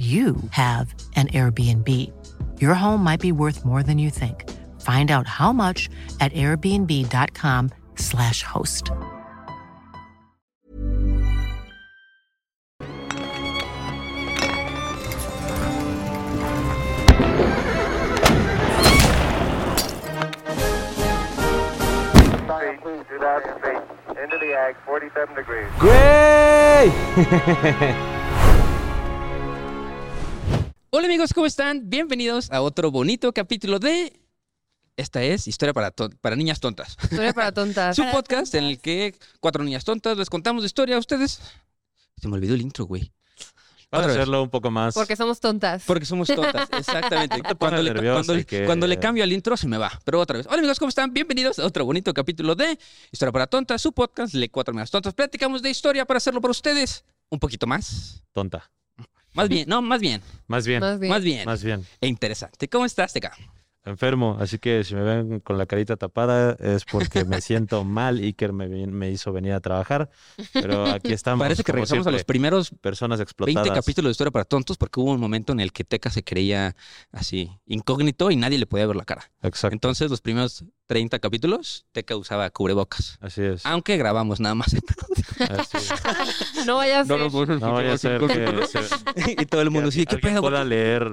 you have an Airbnb. Your home might be worth more than you think. Find out how much at airbnb.com/slash host. Feet, 2,000 feet. Into the ag, 47 degrees. ¡Güey! Hola amigos, ¿cómo están? Bienvenidos a otro bonito capítulo de... Esta es Historia para, para Niñas Tontas. Historia para tontas. Su podcast en el que cuatro niñas tontas les contamos de historia a ustedes. Se me olvidó el intro, güey. Vamos a Otra vez. hacerlo un poco más. Porque somos tontas. Porque somos tontas, exactamente. No te pongas cuando, le, cuando, y que- cuando le cambio al intro se me va. Pero otra vez. Hola amigos, ¿cómo están? Bienvenidos a otro bonito capítulo de Historia para Tontas, su podcast de cuatro niñas tontas. Platicamos de historia para hacerlo para ustedes un poquito más. Tonta. Más bien, no, más bien, Más bien. Más bien. más bien. Más bien. E interesante. ¿Cómo estás, Teca? Enfermo. Así que si me ven con la carita tapada es porque me siento mal. Iker me, me hizo venir a trabajar. Pero aquí estamos. Parece que regresamos a los siempre, primeros personas 20 explotadas. capítulos de Historia para Tontos porque hubo un momento en el que Teca se creía así incógnito y nadie le podía ver la cara. Exacto. Entonces, los primeros 30 capítulos, Teca usaba cubrebocas. Así es. Aunque grabamos nada más. Así es. No vaya a ser. No vaya a ser que se- y todo el mundo sí, ¿qué pedo? pueda leer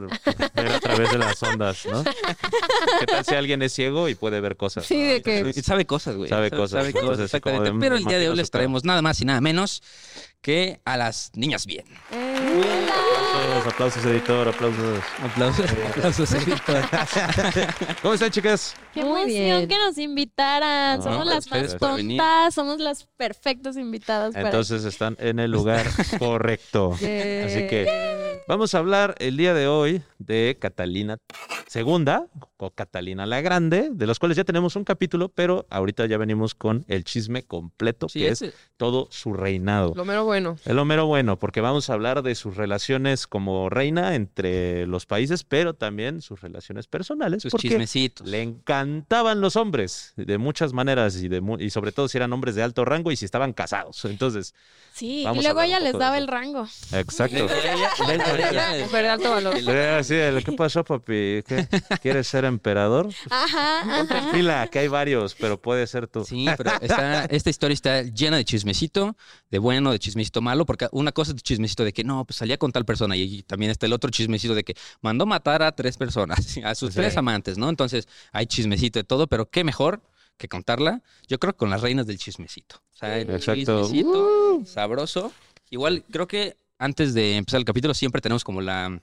ver a través de las ondas, ¿no? ¿Qué tal si alguien es ciego y puede ver cosas? Sí, de que. Y Sabe cosas, güey. Sabe cosas, Sabe ¿no? cosas, exactamente. de, Pero el día de hoy les traemos nada más y nada menos que a las niñas bien. Eh, Aplausos, aplausos, editor, aplausos. Aplausos, aplausos, editor. ¿Cómo están, chicas? Qué Muy emoción bien. que nos invitaran. No, somos las ustedes más venir. tontas, somos las perfectas invitadas para Entonces están en el lugar correcto. eh, Así que vamos a hablar el día de hoy de Catalina II o Catalina la Grande, de los cuales ya tenemos un capítulo, pero ahorita ya venimos con el chisme completo, Sí, que es todo su reinado. Lo mero bueno. Es lo mero bueno, porque vamos a hablar de sus relaciones como reina entre los países, pero también sus relaciones personales, sus porque chismecitos. le encantaban los hombres de muchas maneras y, de mu- y sobre todo si eran hombres de alto rango y si estaban casados. Entonces, Sí, Vamos y luego ella les daba el rango. exacto. De alto valor. Así, el, ¿qué pasó, papi? ¿Qué? ¿Quieres ser emperador? Ajá, Ponte en ajá. fila, que hay varios, pero puede ser tú. Sí, pero está- esta historia está llena de chismecito, de bueno, de chismecito malo, porque una cosa es chismecito de que no, pues salía con tal persona, y también está el otro chismecito de que mandó matar a tres personas, a sus Sí. tres amantes, ¿no? Entonces hay chismecito de todo, pero qué mejor que contarla, yo creo que con las reinas del chismecito. O sea, el Exacto. chismecito sabroso. Igual creo que antes de empezar el capítulo siempre tenemos como la,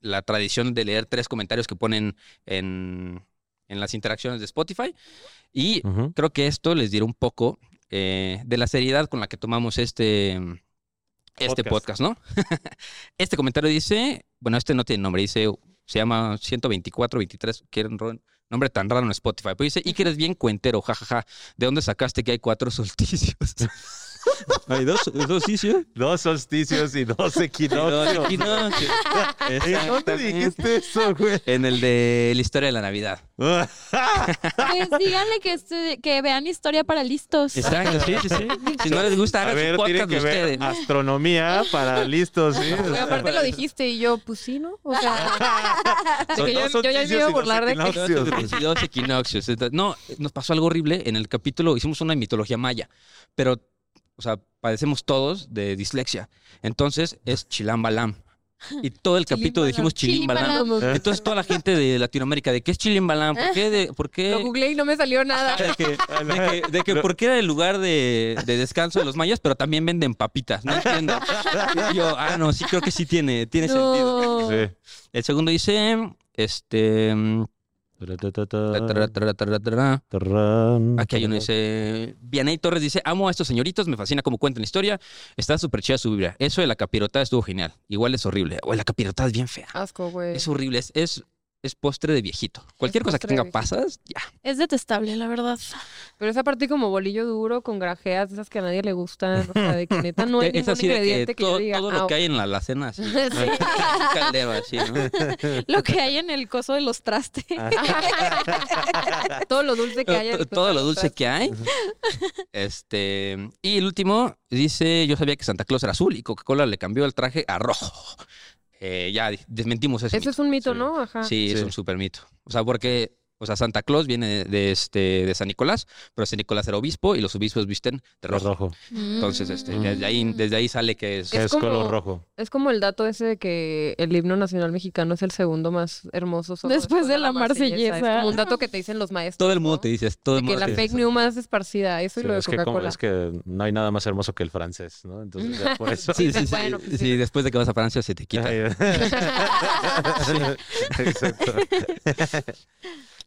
la tradición de leer tres comentarios que ponen en, en las interacciones de Spotify. Y creo que esto les dirá un poco eh, de la seriedad con la que tomamos este, este podcast, Podcast. ¿no? este comentario dice, bueno, este no tiene nombre, dice, se llama 12423, que era un ro- nombre tan raro en Spotify, pero dice, y que eres bien cuentero, jajaja, ¿de dónde sacaste que hay cuatro solsticios? ¿Hay dos solsticios? Dos solsticios y dos Dos equinoccios. equinoccios. ¿En dónde dijiste eso, güey? En el de la historia de la Navidad. Pues díganle que, estu- que vean historia para listos. Exacto, sí, sí, sí. Si no les gusta, A hagan ver, su tienen podcast que de ver ustedes. astronomía para listos, aparte lo dijiste y yo, pues sí, ¿no? O sea, de Son que yo, dos yo ya me solsticios iba y a dos burlar de que. equinoccios. Y dos equinoccios. Entonces, No, nos pasó algo horrible. En el capítulo hicimos una mitología maya, pero, o sea, padecemos todos de dislexia. Entonces es Chilambalam. Y todo el capítulo dijimos Chilimbalam. Chilimbalam. Entonces toda la gente de Latinoamérica, ¿de qué es Chilimbalam? ¿Por qué? De, ¿Por qué? Lo googleé y no me salió nada. De que, de que, de que ¿por qué era el lugar de, de descanso de los mayas, pero también venden papitas? No entiendo. Y yo, ah, no, sí creo que sí tiene, tiene sentido. Sí. El segundo dice, este, Aquí hay uno dice, Vianey Torres dice, amo a estos señoritos, me fascina cómo cuentan la historia, está súper chida su vibra. Eso de la capirotada estuvo genial, igual es horrible. O la capirotada es bien fea, Asco, güey. es horrible, es, es, es postre de viejito. Cualquier cosa que tenga pasas, ya. Es detestable, la verdad. Pero esa parte como bolillo duro con grajeas, esas que a nadie le gustan. O sea, de que neta no hay es ningún así que ingrediente que, yo todo, diga. todo "Ah, lo que hay en la alacena, así. Sí. Un caldero así, ¿no? Lo que hay en el coso de los trastes. todo lo dulce que hay. To- Todo lo dulce que hay. Este. Y el último dice: Yo sabía que Santa Claus era azul y Coca-Cola le cambió el traje a rojo. Eh, ya desmentimos ese. Eso es un mito, Sí. ¿no? Ajá. Sí, es Sí. un super mito. O sea, porque, o sea, Santa Claus viene de, de este, de San Nicolás, pero San Nicolás era obispo y los obispos visten de rojo. rojo. Entonces, este, Mm. desde ahí, desde ahí sale que es. Que Es es, como- color rojo. Es como el dato ese de que el himno nacional mexicano es el segundo más hermoso. solo Después de la Es marsellesa. como un dato que te dicen los maestros. Todo el mundo ¿no? te dice, todo De el que mundo la te fake news más esparcida, eso y Sí, lo de es, que, Coca-Cola. es que no hay nada más hermoso que el francés, ¿no? Entonces, ya por eso. Sí, sí, sí. Bueno, pues sí. sí, después de que vas a Francia se te quita. Exacto.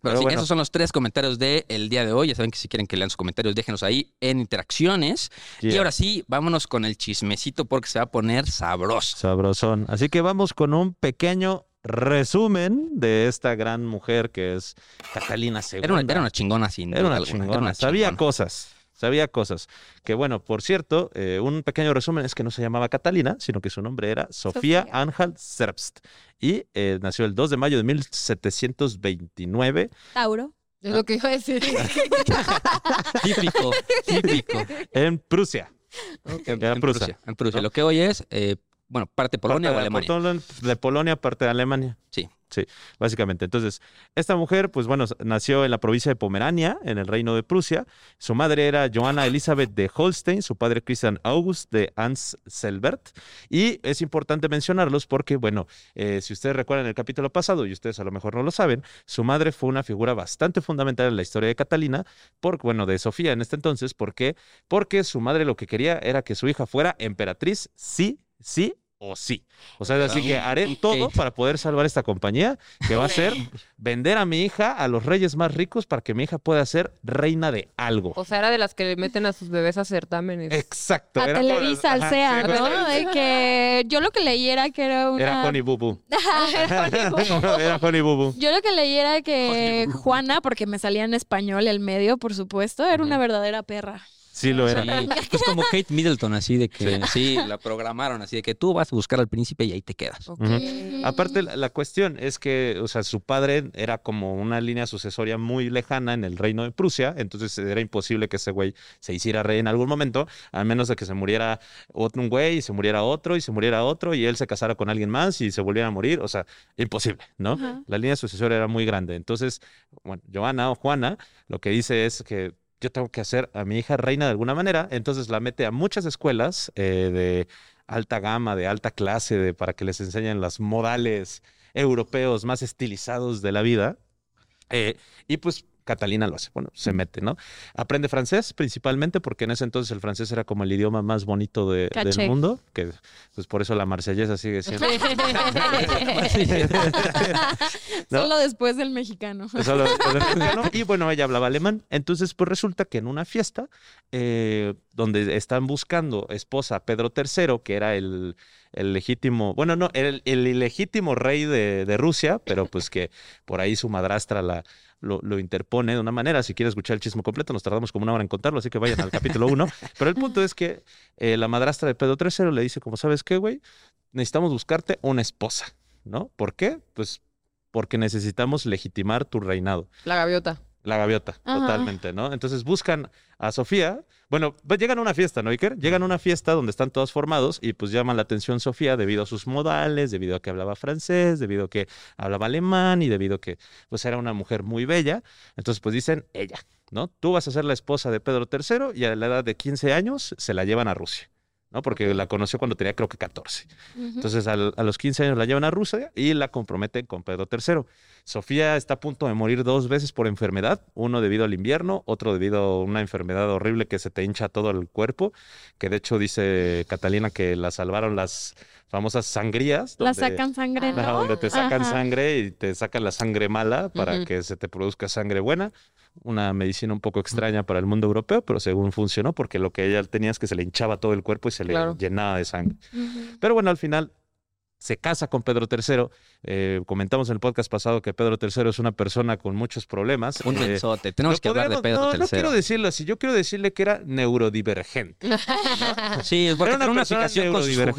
Pero, Pero sí, bueno. esos son los tres comentarios del día de hoy. Ya saben que si quieren que lean sus comentarios, déjenos ahí en interacciones. Y ahora sí, vámonos con el chismecito porque se va a poner sabroso. Sabrosón. Así que vamos con un pequeño resumen de esta gran mujer que es Catalina II. Era una, era una chingona sin Era duda una alguna, chingona. una Sabía chingona. cosas. Sabía cosas. Que bueno, por cierto, eh, un pequeño resumen es que no se llamaba Catalina, sino que su nombre era Sofía Sofía. Ángel Zerbst. Y eh, nació el 2 de mayo de 1729 Tauro. Es lo que iba a decir. Típico, típico. en Prusia. En, Era en Prusia, Prusia. En Prusia. ¿no? Lo que hoy es, eh, bueno, parte Polonia Parte o de- Alemania. Polonia- De Polonia, parte de Alemania. Sí. Sí, básicamente. Entonces, esta mujer, pues bueno, nació en la provincia de Pomerania, en el reino de Prusia. Su madre era Johanna Elizabeth de Holstein, su padre Christian August de Anselbert. Y es importante mencionarlos porque, bueno, eh, si ustedes recuerdan el capítulo pasado, y ustedes a lo mejor no lo saben, su madre fue una figura bastante fundamental en la historia de Catalina, por, bueno, de Sofía en este entonces. ¿Por qué? Porque su madre lo que quería era que su hija fuera emperatriz, sí, sí o sí. O sea, así que haré todo para poder salvar esta compañía, que va a ser vender a mi hija a los reyes más ricos para que mi hija pueda ser reina de algo. O sea, era de las que le meten a sus bebés a certámenes. Exacto. A era Televisa, al SEA, sí, ¿no? De que yo lo que leí era que era una... Era Honey Boo. Era Honey Boo Boo. Era Honey Boo Boo. Yo lo que leí era que Juana, porque me salía en español el medio, por supuesto, era una verdadera perra. Sí lo era. Sí, es como Kate Middleton, así de que sí. la programaron, así de que tú vas a buscar al príncipe y ahí te quedas. Aparte, la, la cuestión es que, o sea, su padre era como una línea sucesoria muy lejana en el reino de Prusia, entonces era imposible que ese güey se hiciera rey en algún momento, a menos de que se muriera otro un güey y se muriera otro y se muriera otro y él se casara con alguien más y se volviera a morir, o sea, imposible, ¿no? La línea sucesoria era muy grande. Entonces, bueno, Joana o Juana lo que dice es que yo tengo que hacer a mi hija reina de alguna manera, entonces la mete a muchas escuelas eh, de alta gama, de alta clase, para que les enseñen los modales europeos más estilizados de la vida. Eh, y pues Catalina lo hace, bueno, se mete, ¿no? Aprende francés principalmente porque en ese entonces el francés era como el idioma más bonito de- del mundo, que pues por eso la marsellesa sigue siendo... ¿No? Solo después del mexicano. Solo con el mexicano. Y bueno, ella hablaba alemán. Entonces, pues resulta que en una fiesta eh, donde están buscando esposa a Pedro III, que era el, el legítimo, bueno, no, el, el ilegítimo rey de, de Rusia, pero pues que por ahí su madrastra la, lo, lo interpone de una manera. Si quieres escuchar el chisme completo, nos tardamos como una hora en contarlo, así que vayan al capítulo 1. Pero el punto es que eh, la madrastra de Pedro III le dice, como sabes qué, güey, necesitamos buscarte una esposa, ¿no? ¿Por qué? Pues porque necesitamos legitimar tu reinado. La gaviota. La gaviota, Ajá. totalmente, ¿no? Entonces buscan a Sofía. Bueno, pues llegan a una fiesta, ¿no, Iker? Llegan a una fiesta donde están todos formados y pues llaman la atención Sofía debido a sus modales, debido a que hablaba francés, debido a que hablaba alemán y debido a que pues era una mujer muy bella. Entonces pues dicen, ella, ¿no? Tú vas a ser la esposa de Pedro III y a la edad de 15 años se la llevan a Rusia, ¿no? Porque la conoció cuando tenía creo que 14. Entonces al- a los 15 años la llevan a Rusia y la comprometen con Pedro III. Sofía está a punto de morir dos veces por enfermedad, uno debido al invierno, otro debido a una enfermedad horrible que se te hincha todo el cuerpo, que de hecho dice Catalina que la salvaron las famosas sangrías. La sacan sangre, ¿no? donde te sacan Ajá. sangre y te sacan la sangre mala para que se te produzca sangre buena. Una medicina un poco extraña para el mundo europeo, pero según funcionó, porque lo que ella tenía es que se le hinchaba todo el cuerpo y se le Claro. llenaba de sangre. Pero bueno, al final se casa con Pedro III. Eh, comentamos en el podcast pasado que Pedro III es una persona con muchos problemas. Un Eh, mensote. Tenemos que hablar de Pedro no, III. no quiero decirlo así, yo quiero decirle que era neurodivergente. Sí, porque Era una una persona fijación con sus neurodivergente.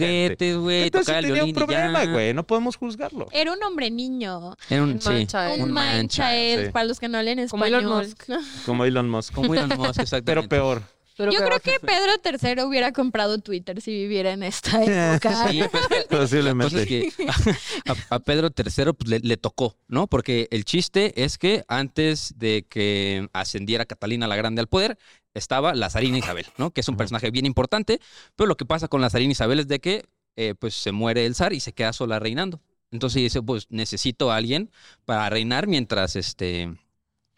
juguetes, güey. Entonces Tocaba el tenía violín un problema, güey, no podemos juzgarlo. Era un hombre niño. Era un, sí. mancha. Un Un él, sí. para los que no leen Como español. Elon Musk. Como Elon Musk. Como Elon Musk, Pero exactamente. peor. Pero Yo creo que Pedro III hubiera comprado Twitter si viviera en esta época. Sí, pues, Entonces Posiblemente. que a, a Pedro III pues, le, le tocó, ¿no? Porque el chiste es que antes de que ascendiera Catalina la Grande al poder, estaba la zarina Isabel, ¿no? Que es un personaje bien importante, pero lo que pasa con la zarina Isabel es de que eh, pues se muere el zar y se queda sola reinando. Entonces dice, pues necesito a alguien para reinar mientras, este,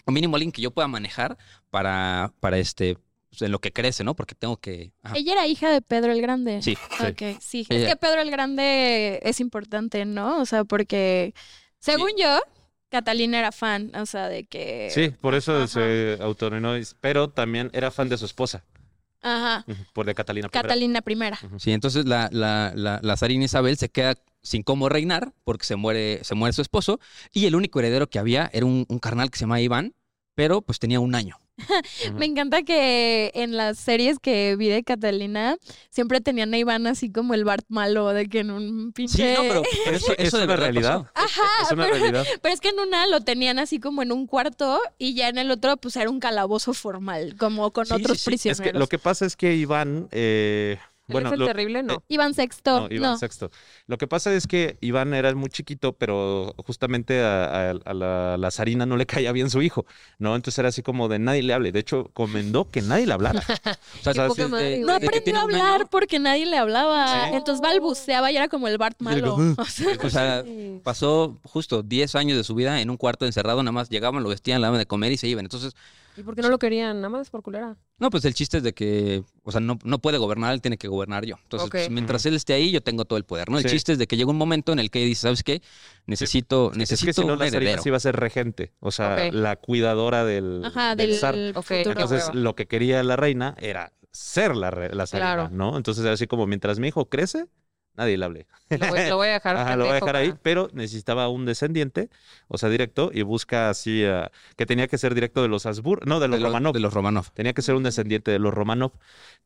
o mínimo alguien que yo pueda manejar para, para este, en lo que crece, ¿no? Porque tengo que... ajá. Ella era hija de Pedro el Grande. Sí, Sí. Ok, sí. Ella- Es que Pedro el Grande es importante, ¿no? O sea, porque según yo, Catalina era fan, o sea, de que... Sí, por eso Ajá. se autonominó, pero también era fan de su esposa, Ajá. por de Catalina. I. Catalina primera. Sí, entonces la, la, la, la zarina Isabel se queda sin cómo reinar porque se muere, se muere su esposo y el único heredero que había era un, un carnal que se llama Iván, pero pues tenía un año. Me encanta que en las series que vi de Catalina siempre tenían a Iván así como el Bart malo, de que en un pinche... Sí, no, pero, pero eso, Es eso una verdad realidad. pasó. Ajá, Es una pero, realidad. pero es que en una lo tenían así como en un cuarto y ya en el otro pues era un calabozo formal, como con Sí, otros sí, sí. Es prisioneros. que lo que pasa es que Iván, eh, ¿Él bueno, es el lo- terrible? No. Iván Sexto, no, Iván no. Sexto. Lo que pasa es que Iván era muy chiquito, pero justamente a, a- a la, la zarina no le caía bien su hijo, ¿no? Entonces era así como de nadie le hable. De hecho, comendó que nadie le hablara. O sea, de-. No de aprendió a hablar año, porque nadie le hablaba. Sí. Entonces balbuceaba y era como el Bart malo. O sea, O sea, pasó justo 10 años de su vida en un cuarto encerrado, nada más llegaban, lo vestían, le daban de comer y se iban. Entonces, ¿Y por qué no lo querían? Nada más por culera. no, pues el chiste es de que, o sea, no, no puede gobernar, él tiene que gobernar yo. Entonces, pues, mientras él esté ahí, yo tengo todo el poder, ¿no? El Sí. chiste es de que llega un momento en el que dice, ¿sabes qué? Necesito, es necesito que si no, un la sí iba a ser regente, o sea, la cuidadora del, Ajá, del del zar. Ok, futuro. Entonces, lo que quería la reina era ser la, la zarina, Claro. ¿no? Entonces, así como mientras mi hijo crece, nadie le hable. Lo voy, lo voy a dejar. Ajá, lo voy a dejar ahí, pero necesitaba un descendiente, o sea, directo, y busca así, ah, que tenía que ser directo de los Habsburgo, no, de los de, Romanov. de los Romanov. Tenía que ser un descendiente de los Romanov.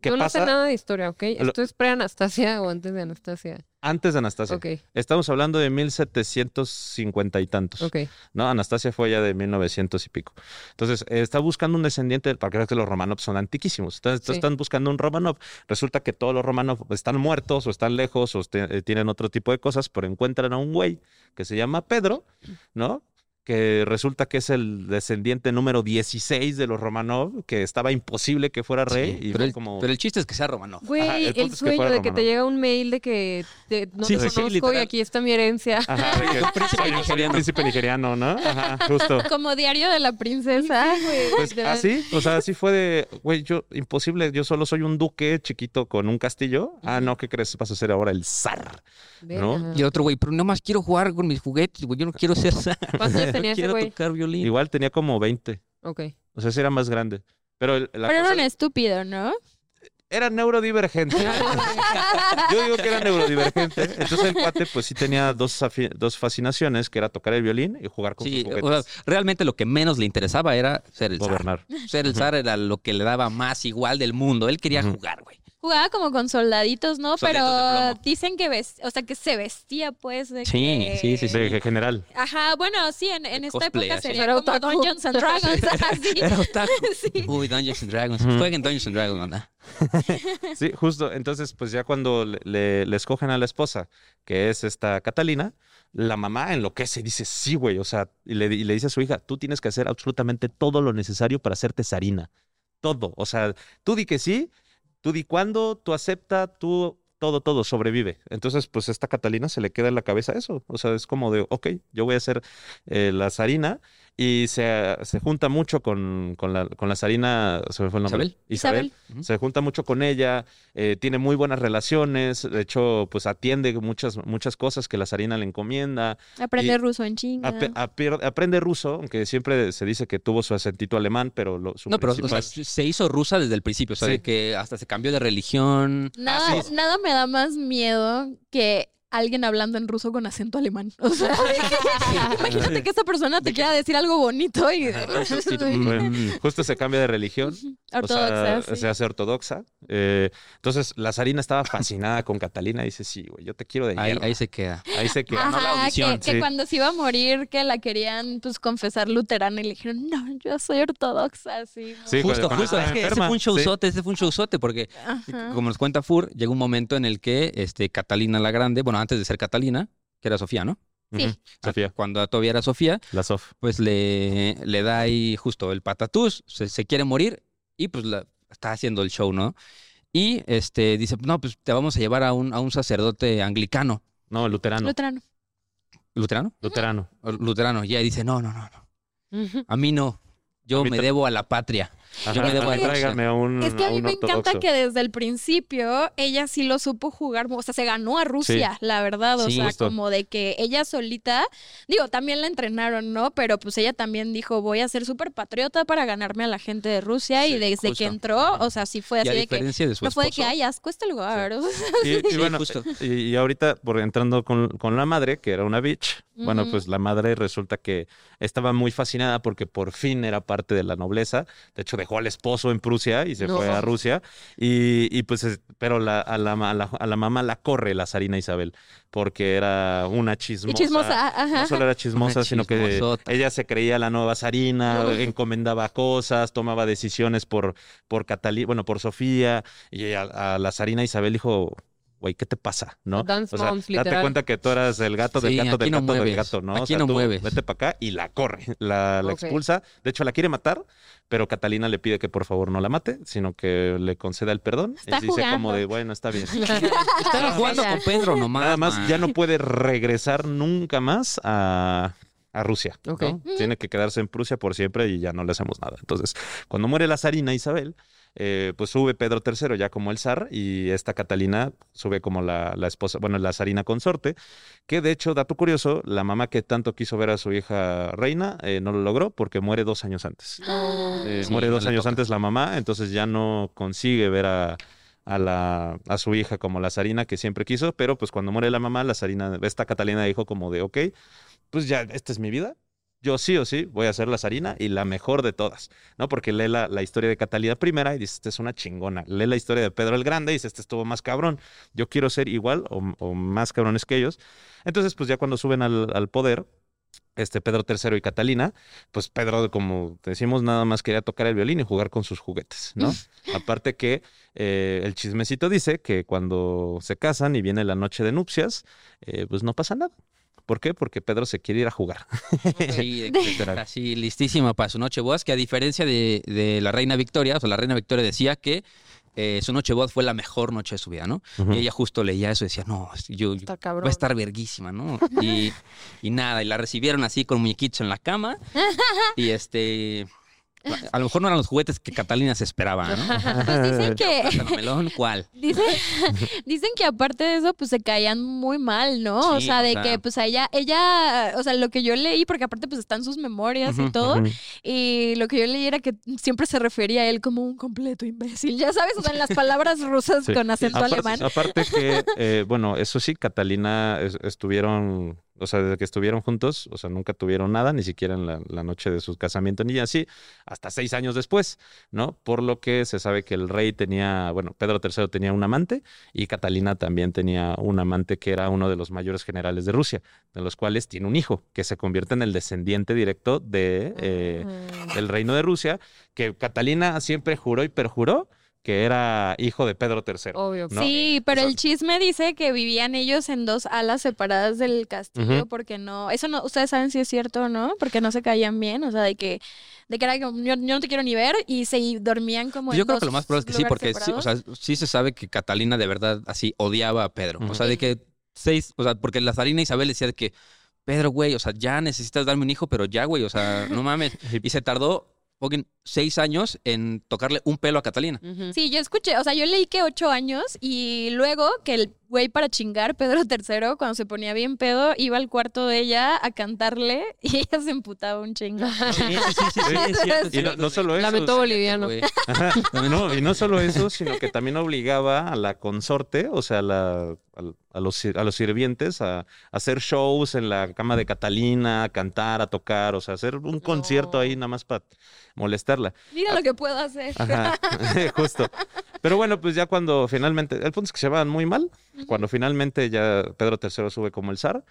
¿Qué Yo no pasa sé nada de historia, ¿ok? Lo- ¿Esto es pre-Anastasia o antes de Anastasia? Antes de Anastasia? Ok, Estamos hablando de 1750 y tantos. ok. ¿no? Anastasia fue ya de 1900 y pico. Entonces, está buscando un descendiente, para que que los Romanov son antiquísimos. Entonces, Sí. están buscando un Romanov. Resulta que todos los Romanov están muertos o están lejos o este- eh, tienen otro tipo de cosas, pero encuentran a un güey que se llama Pedro, ¿no? Que resulta que es el descendiente número 16 de los Romanov, que estaba imposible que fuera rey. Sí, y pero, fue el, como... pero el chiste es que sea Romanov. Güey, Ajá, el el, que sueño de que te llega un mail de que te- no Sí, te sí, sí, conozco y aquí está mi herencia. Ajá, que un- soy un príncipe nigeriano, ¿no? Ajá, justo. Como diario de la princesa. Pues así, o sea, así fue de, güey, yo, imposible, yo solo soy un duque chiquito con un castillo. Ah, no, ¿qué crees? Vas a ser ahora el zar. ¿no? Y el otro güey, pero nada más quiero jugar con mis juguetes, güey. Yo no quiero ser zar. ¿Cuántos años tenía ese quiero güey? tocar violín. Igual tenía como 20, Ok. o sea, sí era más grande. Pero el- la Pero era cosa un estúpido, ¿no? era neurodivergente. Yo digo que era neurodivergente. Entonces el cuate, pues sí tenía dos, afi- dos fascinaciones, que era tocar el violín y jugar con Sí, sus o juguetes. sea, realmente lo que menos le interesaba era ser el zar. gobernar. Ser el zar era lo que le daba más igual del mundo. Él quería Ujú. jugar, güey. Jugaba como con soldaditos, ¿no? Soldaditos Pero dicen que ves, o sea, que se vestía, pues, de Sí, que- sí, sí, sí. De general. Ajá, bueno, sí, en, en esta cosplay, época sería Era como otaku. Dungeons and Dragons, así. Era otaku. Sí. Uy, Dungeons and Dragons. Ujú. Jueguen Dungeons and Dragons, ¿verdad? Sí, justo. Entonces, pues ya cuando le, le- le escogen a la esposa, que es esta Catalina, la mamá enloquece y dice, sí, güey, o sea, y le, y le dice a su hija, tú tienes que hacer absolutamente todo lo necesario para hacerte zarina. Todo. O sea, tú di que sí, tú di cuándo, tú acepta, tú todo, todo sobrevive. Entonces, pues esta Catalina se le queda en la cabeza eso. O sea, es como de, ok, yo voy a ser eh, la zarina y se, se junta mucho con, con la, con la zarina, se me fue el nombre. Isabel. Isabel. Se junta mucho con ella, eh, tiene muy buenas relaciones, de hecho, pues atiende muchas, muchas cosas que la zarina le encomienda. Aprende Y- ruso en chinga. Ape- apier- aprende ruso, aunque siempre se dice que tuvo su acentito alemán, pero lo, su No, pero o sea, principal- se hizo rusa desde el principio, o sea, Sí. de que hasta se cambió de religión. Nada, es. nada me da más miedo que alguien hablando en ruso con acento alemán. O sea, imagínate que esa persona te quiera decir algo bonito y Bueno, justo se cambia de religión. ortodoxa. o sea, sí. se hace ortodoxa. Eh, entonces, la zarina estaba fascinada con Catalina y dice, sí, güey, yo te quiero de Ahí, hierro". ahí se queda. Ahí se queda. la que, sí. cuando se iba a morir, que la querían pues confesar luterana y le dijeron, no, yo soy ortodoxa, así. Sí, justo, justo. Es que ese fue un sí. showzote, ese fue un showzote, porque Ajá. como nos cuenta Fur, llegó un momento en el que este, Catalina la Grande, bueno, antes de ser Catalina, que era Sofía, ¿no? Sí. Sofía, Cuando todavía era Sofía, la Sof. pues le, le da ahí justo el patatús, se, se quiere morir y pues la, está haciendo el show, ¿no? Y este dice, no, pues te vamos a llevar a un, a un sacerdote anglicano. No, luterano. Luterano. ¿Luterano? Luterano. Luterano. Y ella dice, no, no, no, no. A mí no. Yo A mí me debo a la patria. Ajá, me debo a- a eso. tráigame a un, Es que a a mí me encanta que desde el principio ella sí lo supo jugar, o sea, se ganó a Rusia, la verdad, o Sí, sea, justo. como de que ella solita, digo, también la entrenaron, ¿no? Pero pues ella también dijo, voy a ser súper patriota para ganarme a la gente de Rusia y desde justo. que entró, o sea, sí fue Y así a de que, diferencia de su no fue de esposo. que, ay, asco este lugar. o sea, Y, y Sí, bueno, justo. y, y ahorita, por entrando con, con la madre, que era una bitch, bueno, pues la madre resulta que estaba muy fascinada porque por fin era parte de la nobleza. De hecho, dejó al esposo en Prusia y se No. fue a Rusia. Y, y pues, es- pero la, a, la, a la- a la mamá la corre la zarina Isabel porque era una chismosa. y chismosa, ajá. No solo era chismosa, Una sino que ella se creía la nueva zarina, encomendaba cosas, tomaba decisiones por, por Catalina, bueno, por Sofía. Y ella- a la zarina Isabel dijo, güey, ¿qué te pasa? ¿No? Dance o sea, moms, date cuenta que tú eras el gato del Sí, gato del no gato del gato, ¿no? aquí o sea, no tú mueves. vete para acá y la corre, la, expulsa. De hecho, la quiere matar, pero Catalina le pide que por favor no la mate, sino que le conceda el perdón. Está y dice como jugando. de, bueno, está bien. Estaba jugando con Pedro nomás. Nada más, man. ya no puede regresar nunca más a, a Rusia. Tiene que quedarse en Prusia por siempre y ya no le hacemos nada. Entonces, cuando muere la zarina Isabel, eh, pues sube Pedro III ya como el zar y esta Catalina sube como la, la esposa, bueno, la zarina consorte, que de hecho, dato curioso, la mamá que tanto quiso ver a su hija reina eh, no lo logró porque muere dos años antes. Eh, Sí, muere dos años toca. antes la mamá, entonces ya no consigue ver a, a, la, a su hija como la zarina que siempre quiso, pero pues cuando muere la mamá, la zarina, esta Catalina dijo como de, ok, pues ya, esta es mi vida. Yo sí o sí voy a ser la zarina y la mejor de todas, ¿no? Porque lee la, la historia de Catalina primera y dice, esta es una chingona. Lee la historia de Pedro el Grande y dice, este estuvo más cabrón. Yo quiero ser igual o, o más cabrones que ellos. Entonces, pues ya cuando suben al, al poder, este Pedro III y Catalina, pues Pedro, como decimos, nada más quería tocar el violín y jugar con sus juguetes, ¿no? Aparte que eh, el chismecito dice que cuando se casan y viene la noche de nupcias, eh, pues no pasa nada. ¿Por qué? Porque Pedro se quiere ir a jugar. Sí, así listísima para su noche bodas, que a diferencia de, de la reina Victoria, o sea, la reina Victoria decía que eh, su noche bodas fue la mejor noche de su vida, ¿no? Y ella justo leía eso y decía, no, yo, va a estar verguísima, ¿no? Y, y nada, y la recibieron así con muñequitos en la cama y este... A lo mejor no eran los juguetes que Catalina se esperaba, ¿no? Pues dicen que, melón, ¿cuál? Dicen, dicen que aparte de eso, pues se caían muy mal, ¿no? o sea, o de sea. que pues a ella, ella, o sea, lo que yo leí, porque aparte pues están sus memorias y todo, y lo que yo leí era que siempre se refería a él como un completo imbécil, ya sabes, o sea, en las palabras rusas Sí. con acento Aparte, alemán. aparte que, eh, bueno, eso sí, Catalina es- estuvieron, o sea, desde que estuvieron juntos, o sea, nunca tuvieron nada, ni siquiera en la, la noche de su casamiento, ni así, hasta seis años después, ¿no? Por lo que se sabe que el rey tenía, bueno, Pedro III tenía un amante y Catalina también tenía un amante que era uno de los mayores generales de Rusia, de los cuales tiene un hijo que se convierte en el descendiente directo de, eh, Mm. el reino de Rusia, que Catalina siempre juró y perjuró que era hijo de Pedro III. Obvio. ¿no? Sí, pero O sea- el chisme dice que vivían ellos en dos alas separadas del castillo porque no, eso no, ustedes saben si es cierto o no, porque no se caían bien, o sea, de que, de que era como, yo, yo no te quiero ni ver y se y dormían como en yo creo que lo más probable es que sí, porque sí, o sea, sí se sabe que Catalina de verdad así odiaba a Pedro. O sea, de que seis, o sea, porque la zarina Isabel decía de que Pedro, güey, o sea, ya necesitas darme un hijo, pero ya, güey, o sea, no mames. Y se tardó fucking seis años en tocarle un pelo a Catalina. Sí, yo escuché, o sea, yo leí que ocho años y luego que el güey para chingar, Pedro III, cuando se ponía bien pedo, iba al cuarto de ella a cantarle y ella se emputaba un chingo. Sí, sí, sí, sí, es cierto, Y no, no solo eso. Lamento boliviano. No, y no solo eso, sino que también obligaba a la consorte, o sea, la- a, los, sir- a los sirvientes a, a hacer shows en la cama de Catalina, a cantar, a tocar, o sea, hacer un concierto ahí nada más para molestarla. Mira lo que puedo hacer. Ajá, justo. Pero bueno, pues ya cuando finalmente, el punto es que se van muy mal, cuando finalmente ya Pedro III sube como el zar,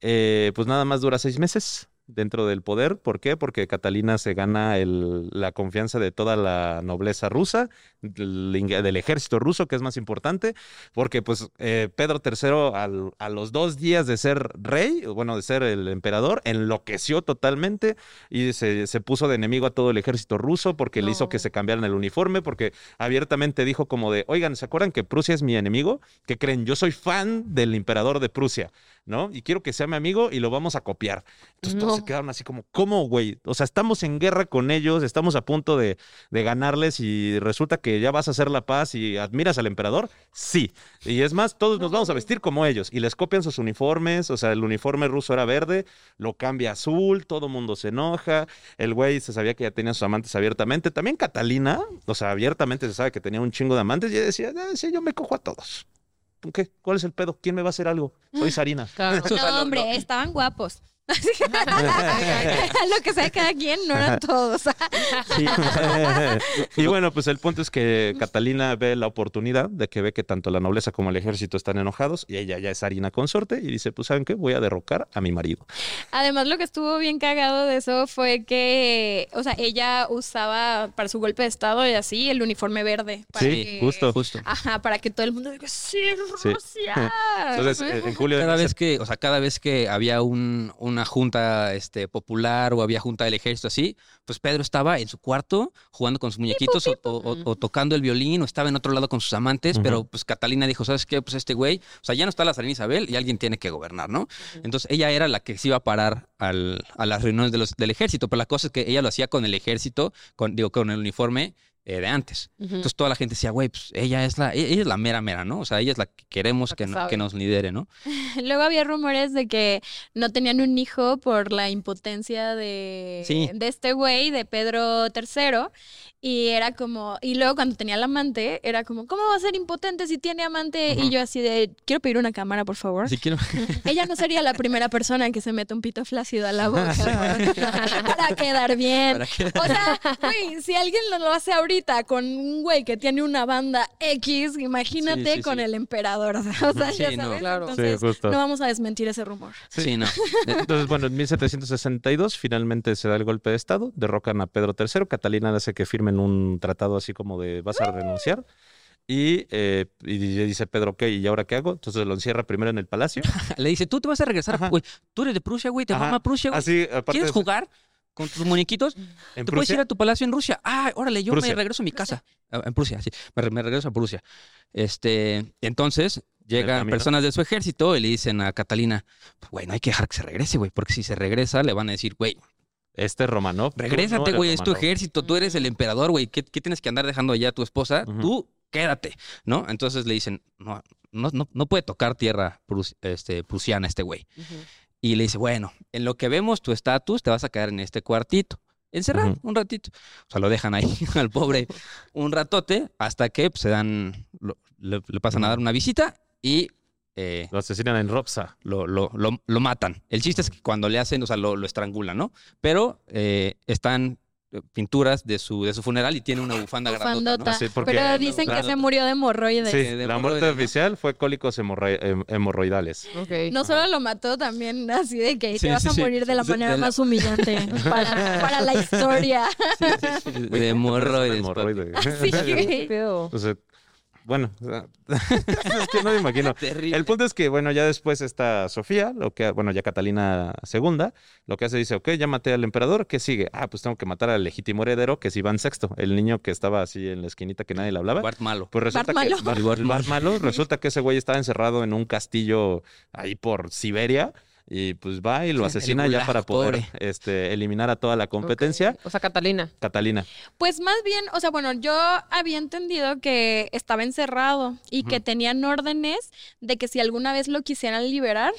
eh, pues nada más dura seis meses dentro del poder. ¿Por qué? Porque Catalina se gana el- la confianza de toda la nobleza rusa, del, ejército ruso, que es más importante, porque pues eh, Pedro III al- a los dos días de ser rey, bueno, de ser el emperador, enloqueció totalmente y se, se puso de enemigo a todo el ejército ruso porque le hizo que se cambiaran el uniforme, porque abiertamente dijo como de, oigan, ¿se acuerdan que Prusia es mi enemigo? ¿Qué creen? Yo soy fan del emperador de Prusia, ¿no? Y quiero que sea mi amigo y lo vamos a copiar. Entonces todos se quedaron así como, ¿cómo, güey? O sea, estamos en guerra con ellos, estamos a punto de, de ganarles y resulta que ya vas a hacer la paz y admiras al emperador. Sí. Y es más, todos nos vamos a vestir como ellos y les copian sus uniformes, o sea, el uniforme ruso era verde, lo cambia a azul, todo mundo se enoja, el güey se sabía que ya tenía sus amantes abiertamente, también Catalina, o sea, abiertamente se sabe que tenía un chingo de amantes y ella decía, "Ah, sí, yo me cojo a todos. ¿Qué? ¿Cuál es el pedo? ¿Quién me va a hacer algo? Soy Sarina. Claro. No, hombre, estaban guapos. Así que- lo que sea cada quien, no eran todos. Sí. y bueno, pues el punto es que Catalina ve la oportunidad de que ve que tanto la nobleza como el ejército están enojados y ella ya es harina consorte y dice, pues ¿saben qué? Voy a derrocar a mi marido. Además, lo que estuvo bien cagado de eso fue que, o sea, ella usaba para su golpe de estado y así el uniforme verde. Para Sí, que- justo. Justo. Ajá, para que todo el mundo diga, sí, Sí. Rusia. Entonces, en julio... Cada vez que, o sea, cada vez que había un- una junta este, popular o había junta del ejército así, pues Pedro estaba en su cuarto jugando con sus muñequitos o, o- o- o tocando el violín o estaba en otro lado con sus amantes, pero pues Catalina dijo, ¿sabes qué? Pues este güey, o sea, ya no está la reina Isabel y alguien tiene que gobernar, ¿no? Entonces ella era la que se iba a parar al- a las reuniones de los- del ejército, pero la cosa es que ella lo hacía con el ejército, con, digo, con el uniforme eh, de antes. Ujú. Entonces toda la gente decía, güey, pues ella es la, ella es la mera mera, ¿no? O sea, ella es la que queremos que, no- que nos lidere, ¿no? Luego había rumores de que no tenían un hijo por la impotencia de, Sí. de este güey, de Pedro III. Y era como, y luego cuando tenía el amante, era como, ¿cómo va a ser impotente si tiene amante? Y yo así de, quiero pedir una cámara, por favor. Si quiero... Ella no sería la primera persona que se mete un pito flácido a la boca para quedar bien. ¿Para qué? O sea, güey, si alguien lo hace ahorita con un güey que tiene una banda X, imagínate Sí, sí, con sí. el emperador. O sea, Sí, ya no. sabes. Claro. Entonces, Sí, justo. no vamos a desmentir ese rumor. Sí, no. Entonces, bueno, en 1762 finalmente se da el golpe de Estado, derrocan a Pedro III, Catalina hace que firmen un tratado así como de vas a renunciar. Y, eh, y dice Pedro, ok, ¿y ahora qué hago? Entonces lo encierra primero en el palacio. Le dice, tú te vas a regresar, güey. Tú eres de Prusia, güey. Te mama Prusia, güey. Así, aparte ¿Quieres de- jugar con tus muñequitos? en Te puedes ir a tu palacio en Rusia. Ah, órale, yo Prusia. me regreso a mi casa. Ah, En Prusia, sí. Me, re- me regreso a Prusia. Este, entonces llegan personas de su ejército y le dicen a Catalina, güey, no hay que dejar que se regrese, güey, porque si se regresa le van a decir, güey, Este es Romanov. tú no regrésate, eres güey, es tu Romanov". ejército, tú eres el emperador, güey, ¿qué, qué tienes que andar dejando allá a tu esposa? Tú quédate, ¿no? Entonces le dicen, no, no, no, no puede tocar tierra prus- este, prusiana este güey. Y le dice, bueno, en lo que vemos tu estatus, te vas a quedar en este cuartito. Encerrado un ratito. O sea, lo dejan ahí al pobre un ratote hasta que pues, se dan, lo- le, le pasan a dar una visita y eh, Lo asesinan en Ropsa. lo, lo, lo, matan. El chiste es que cuando le hacen, o sea, lo, lo estrangulan, ¿no? Pero eh, están pinturas de su, de su funeral y tiene una bufanda grandota, ¿no? Bufandota. Sí, porque- Pero dicen que se murió de hemorroides. Sí, de la hemorroides, muerte ¿no? oficial fue cólicos hemorroi- hem- hemorroidales. No solo lo mató, también así de que Sí, te vas sí, a sí. morir de la manera de la- más humillante para, para la historia. De hemorroides. Hemorroide. Sí, ¿Qué güey. pedo? Bueno, es que no me imagino. Terrible. El punto es que, bueno, ya después está Sofía, lo que, bueno, ya Catalina II, lo que hace dice, ok, ya maté al emperador, ¿qué sigue? Ah, pues tengo que matar al legítimo heredero, que es Iván VI, el niño que estaba así en la esquinita que nadie le hablaba. Bart malo. Pues resulta Bart que malo. Bart, Bart malo, resulta que ese güey estaba encerrado en un castillo ahí por Siberia y pues va y lo asesina ya para poder pobre. este, eliminar a toda la competencia. O sea, Catalina. Catalina. Pues más bien, o sea, bueno, yo había entendido que estaba encerrado y que tenían órdenes de que si alguna vez lo quisieran liberar,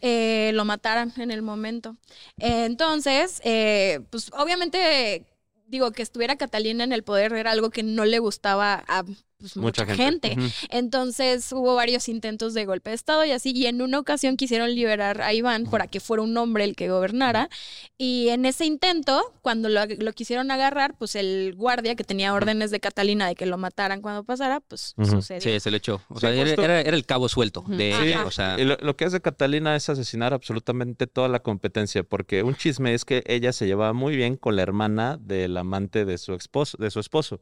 eh, lo mataran en el momento. Eh, entonces, eh, pues obviamente, digo, que estuviera Catalina en el poder era algo que no le gustaba a pues, Mucha mucha, gente. Entonces hubo varios intentos de golpe de Estado y así, y en una ocasión quisieron liberar a Iván para que fuera un hombre el que gobernara, y en ese intento, cuando lo, lo quisieron agarrar, pues el guardia que tenía órdenes de Catalina de que lo mataran cuando pasara, pues sucedió. Sí, se lo echó. O Sí, sea, era, justo. era- era el cabo suelto de Sí. ella. O sea, Y lo, lo que hace Catalina es asesinar absolutamente toda la competencia, porque un chisme es que ella se llevaba muy bien con la hermana del amante de su esposo, de su esposo,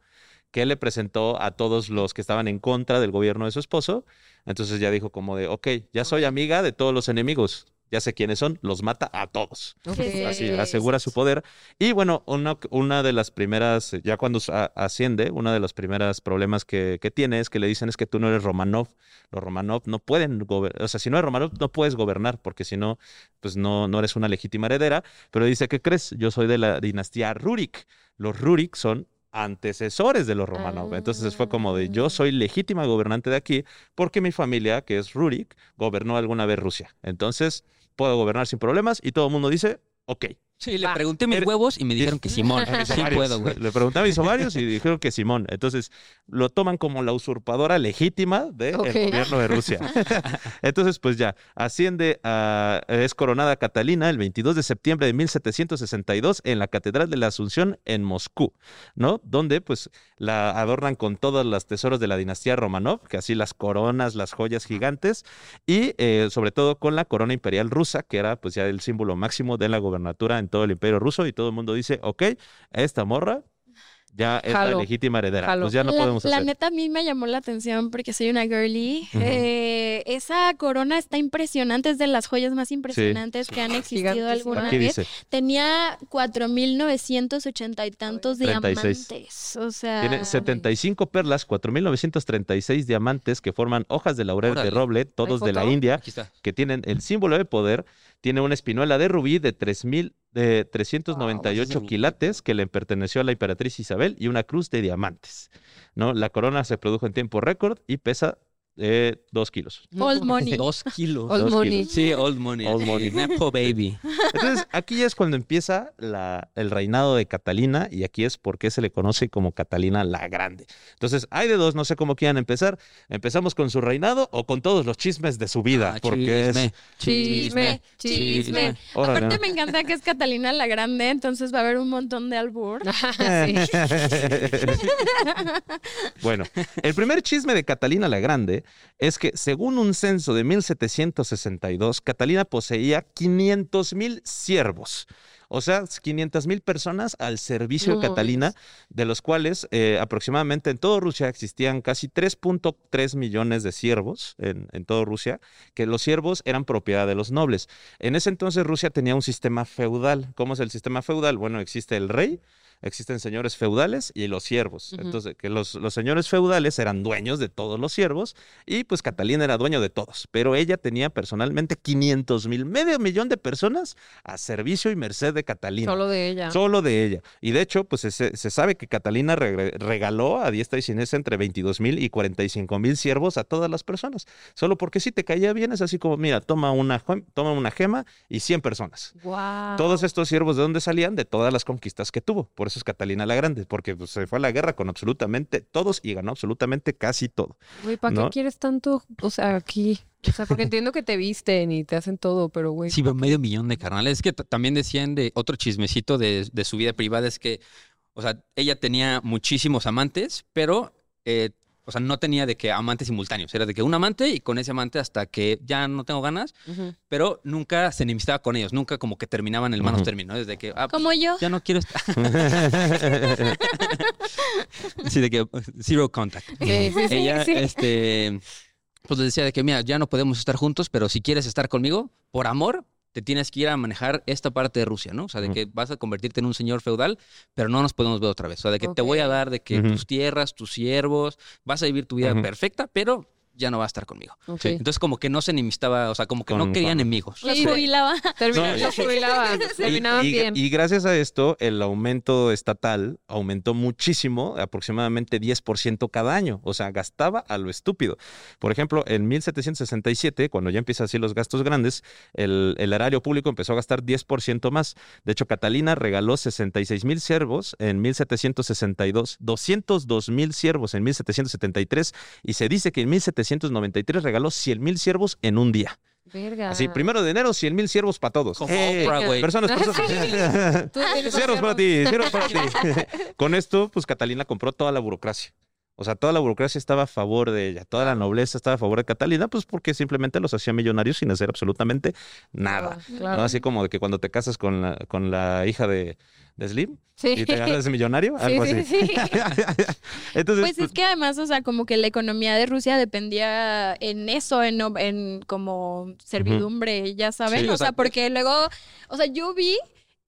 que le presentó a todos los que estaban en contra del gobierno de su esposo. Entonces ya dijo como de, ok, ya soy amiga de todos los enemigos, ya sé quiénes son, los mata a todos. Así Sí. asegura su poder. Y bueno, una, una de las primeras, ya cuando a- asciende, una de los primeros problemas que, que tiene es que le dicen es que tú no eres Romanov. Los Romanov no pueden gobernar, o sea, si no eres Romanov no puedes gobernar, porque si no, pues no, no eres una legítima heredera. Pero dice, ¿qué crees? Yo soy de la dinastía Rurik. Los Rurik son antecesores de los Romanov. Entonces fue como de, yo soy legítima gobernante de aquí porque mi familia, que es Rurik, gobernó alguna vez Rusia. Entonces puedo gobernar sin problemas y todo el mundo dice, ok. Sí, le pregunté mis huevos y me dijeron que Simón. Sí puedo, güey. Le pregunté a mis ovarios y dijeron que Simón. Entonces lo toman como la usurpadora legítima del gobierno de Rusia. Entonces, pues ya, asciende a. Es coronada Catalina el 22 de septiembre de 1762 en la Catedral de la Asunción en Moscú, ¿no? Donde, pues, la adornan con todos los tesoros de la dinastía Romanov, que así las coronas, las joyas gigantes, y eh, sobre todo con la corona imperial rusa, que era, pues, ya el símbolo máximo de la gobernatura en todo el imperio ruso, y todo el mundo dice, ok, esta morra ya es Jalo. la legítima heredera. Pues ya no la, podemos la hacer. neta a mí me llamó la atención porque soy una girly. Eh, esa corona está impresionante, es de las joyas más impresionantes que han existido Gigantísima. alguna Aquí vez. dice. Tenía 4.980 y tantos 36. diamantes. O sea, Tiene 75 perlas, 4.936 diamantes que forman hojas de laurel de roble, todos de la? India, que tienen el símbolo de poder. Tiene una espinuela de rubí de 3.000 de 398 Wow, quilates que le perteneció a la emperatriz Isabel y una cruz de diamantes. ¿no? La corona se produjo en tiempo récord y pesa eh, dos kilos. Old money. Dos kilos. Old Dos money. kilos. Sí, old money. Old money. Nepo baby. Entonces, aquí ya es cuando empieza la- el reinado de Catalina y aquí es porque se le conoce como Catalina la Grande. Entonces, hay de dos, no sé cómo quieran empezar. ¿Empezamos con su reinado o con todos los chismes de su vida? Ah, porque es... chisme, Chisme, Chisme. Órale, Aparte ¿no? me encanta que es Catalina la Grande, entonces va a haber un montón de albur. Bueno, el primer chisme de Catalina la Grande es que, según un censo de 1762, Catalina poseía 500 mil siervos. O sea, 500 mil personas al servicio No de Catalina, de los cuales eh, aproximadamente en toda Rusia existían casi 3.3 millones de siervos en, en toda Rusia, que los siervos eran propiedad de los nobles. En ese entonces Rusia tenía un sistema feudal. ¿Cómo es el sistema feudal? Bueno, existe el rey, existen señores feudales y los siervos. Entonces, que los, los señores feudales eran dueños de todos los siervos y pues Catalina era dueño de todos, pero ella tenía personalmente 500 mil, medio millón de personas a servicio y merced de Catalina. Solo de ella. Solo de ella. Y de hecho, pues se, se sabe que Catalina regaló a diestra y siniestra entre 22 mil y 45 mil siervos a todas las personas. Solo porque si te caía bien, es así como, mira, toma una, toma una gema y 100 personas. Guau. Todos estos siervos, ¿de dónde salían? De todas las conquistas que tuvo. Por eso es Catalina la Grande, porque pues, se fue a la guerra con absolutamente todos y ganó absolutamente casi todo. Güey, ¿para ¿no? qué quieres tanto? O sea, aquí. O sea, porque entiendo que te visten y te hacen todo, pero güey. Sí, pero medio millón de carnales. Es que también decían de otro chismecito de, de su vida privada, es que, o sea, ella tenía muchísimos amantes, pero, eh, o sea, no tenía de que amantes simultáneos. Era de que un amante y con ese amante hasta que ya no tengo ganas, pero nunca se enemistaba con ellos, nunca como que terminaban el manos término. Desde que, ah, pues, Como yo. ya no quiero estar. sí, de que zero contact. Sí, sí, sí. Ella, sí. este, pues le decía de que, mira, ya no podemos estar juntos, pero si quieres estar conmigo, por amor, te tienes que ir a manejar esta parte de Rusia, ¿no? O sea, de que vas a convertirte en un señor feudal, pero no nos podemos ver otra vez. O sea, de que te voy a dar de que tus tierras, tus siervos, vas a vivir tu vida perfecta, pero ya no va a estar conmigo. Entonces como que no se enemistaba, o sea, como que no quería con- enemigos. Los Sí. jubilaba. Terminaban, No, los jubilaban, terminaban y, bien. y gracias a esto, el aumento estatal aumentó muchísimo, aproximadamente 10% cada año. O sea, gastaba a lo estúpido. Por ejemplo, en 1767, cuando ya empiezan así los gastos grandes, el, el erario público empezó a gastar 10% más. De hecho, Catalina regaló 66 mil siervos en 1762, 202 mil siervos en 1773 y se dice que en 1793 regaló 100 mil siervos en un día. Verga. Así, primero de enero, 100 mil siervos para todos. Como ¡Eh! Oprah, güey. Personas, personas. Cierros para ti, cierros para ti. Con esto, pues Catalina compró toda la burocracia. O sea, toda la burocracia estaba a favor de ella, toda la nobleza estaba a favor de Catalina, pues porque simplemente los hacía millonarios sin hacer absolutamente nada. Claro. Así como de que cuando te casas con la, con la hija de, de Slim Sí. y te haces millonario, algo sí, así. sí. Entonces, Pues es que además, o sea, como que la economía de Rusia dependía en eso, en, en como servidumbre, ya saben. O sea, porque luego, o sea, yo vi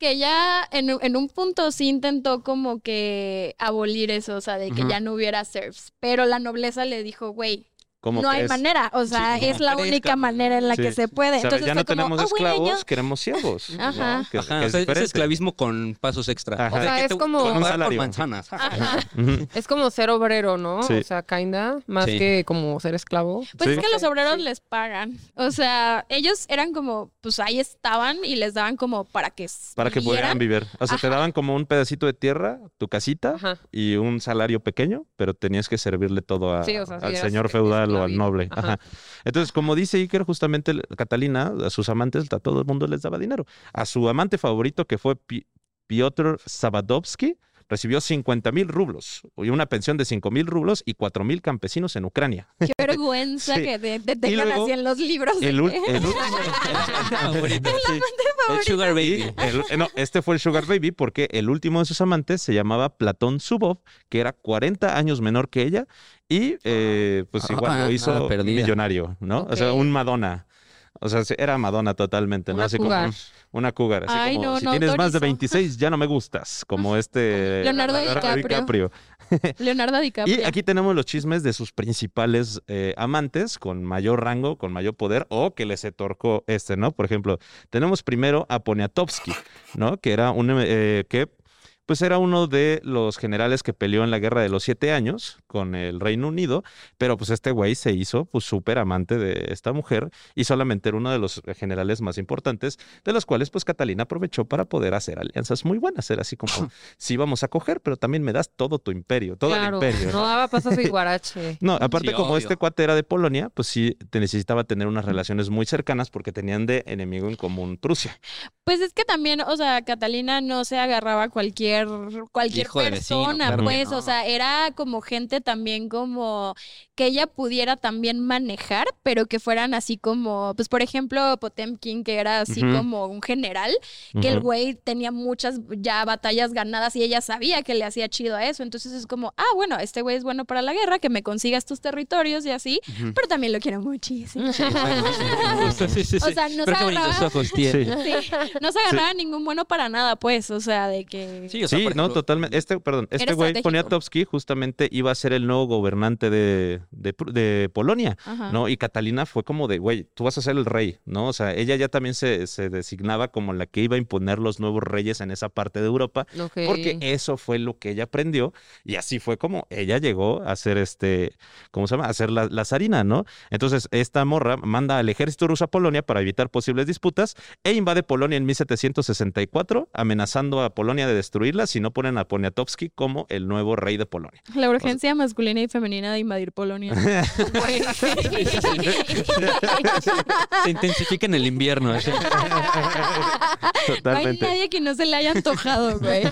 que ella en, un- en un punto sí intentó como que abolir eso, o sea, de que ya no hubiera serfs, pero la nobleza le dijo, güey, ¿cómo no hay manera, o sea, Sí, es la única manera en la Sí. que se puede. Entonces ya no como, tenemos "Oh, esclavos, bueno". queremos. ¿no? Ajá. Que- Ajá, que o es sea, es esclavismo con pasos extra. Ajá. O O sea, es te- como- un salario. manzanas. Ajá. Es como ser obrero, ¿no? Sí. O sea, kinda, más Sí. que como ser esclavo. Pues Sí. es que los obreros sí. les pagan. O sea, ellos eran como, pues ahí estaban y les daban como para que Para que pudieran vivir. O sea, te daban como un pedacito de tierra, tu casita y un salario pequeño, pero tenías que servirle todo a- Sí, o sea, sí al señor feudal o al noble. Ajá. Ajá. Entonces, como dice Iker, justamente Catalina, a sus amantes, a todo el mundo les daba dinero. A su amante favorito, que fue Pi- Piotr Sabadovsky, recibió 50 mil rublos y una pensión de 5 mil rublos y 4 mil campesinos en Ucrania. Qué vergüenza Sí. que te, te tengan luego, así en los libros. de El, que- el ul- favorito, sí. El Sugar Baby. el- no, este fue el Sugar Baby porque el último de sus amantes se llamaba Platón Zubov, que era 40 años menor que ella y eh, pues igual Ah, lo hizo nada perdida. millonario, ¿no? O sea, un Madonna. O sea, era Madonna totalmente, ¿no? Una así cougar. como una cougar, así Ay, como no, si no tienes más de autorizo. 26 ya no me gustas, como este Leonardo DiCaprio. Leonardo DiCaprio. Y aquí tenemos los chismes de sus principales eh, amantes con mayor rango, con mayor poder o que les otorgó este, ¿no? Por ejemplo, tenemos primero a Poniatowski, ¿no? Que era un eh, que pues era uno de los generales que peleó en la Guerra de los Siete Años con el Reino Unido, pero pues este güey se hizo pues súper amante de esta mujer y solamente era uno de los generales más importantes, de los cuales pues Catalina aprovechó para poder hacer alianzas muy buenas, era así como, sí vamos a coger, pero también me das todo tu imperio, todo claro. el imperio. No daba paso a su guarache. No, aparte Sí, como obvio. este cuate era de Polonia, pues sí te necesitaba tener unas relaciones muy cercanas porque tenían de enemigo en común Prusia. Pues es que también, o sea, Catalina no se agarraba a cualquier, cualquier Hijo de vecino, persona, pues, no. o sea, era como gente también como que ella pudiera también manejar, pero que fueran así como, pues, por ejemplo, Potemkin, que era así como un general, que el güey tenía muchas ya batallas ganadas y ella sabía que le hacía chido a eso, entonces es como, ah, bueno, este güey es bueno para la guerra, que me consiga estos territorios y así, pero también lo quiero muchísimo. Justo, sí, sí, O sea, no se agarraba- ojos tiene. Sí. Sí, no se agarraba ningún bueno para nada, pues, o sea, de que... Sí, o sea, Sí, no, totalmente. Este, perdón, este güey. Poniatowski, justamente iba a ser el nuevo gobernante de, de, Polonia, Ajá. ¿no? Y Catalina fue como de, güey, tú vas a ser el rey, ¿no? O sea, ella ya también se, se designaba como la que iba a imponer los nuevos reyes en esa parte de Europa. Porque eso fue lo que ella aprendió y así fue como ella llegó a ser este, ¿cómo se llama? A ser la, la zarina, ¿no? Entonces esta morra manda al ejército ruso a Polonia para evitar posibles disputas e invade Polonia en 1764, amenazando a Polonia de destruirla si no ponen a Poniatowski como el nuevo rey de Polonia. La urgencia masculina y femenina de invadir Polonia. Se intensifica en el invierno. así. No hay Totalmente. nadie que no se le haya antojado, güey.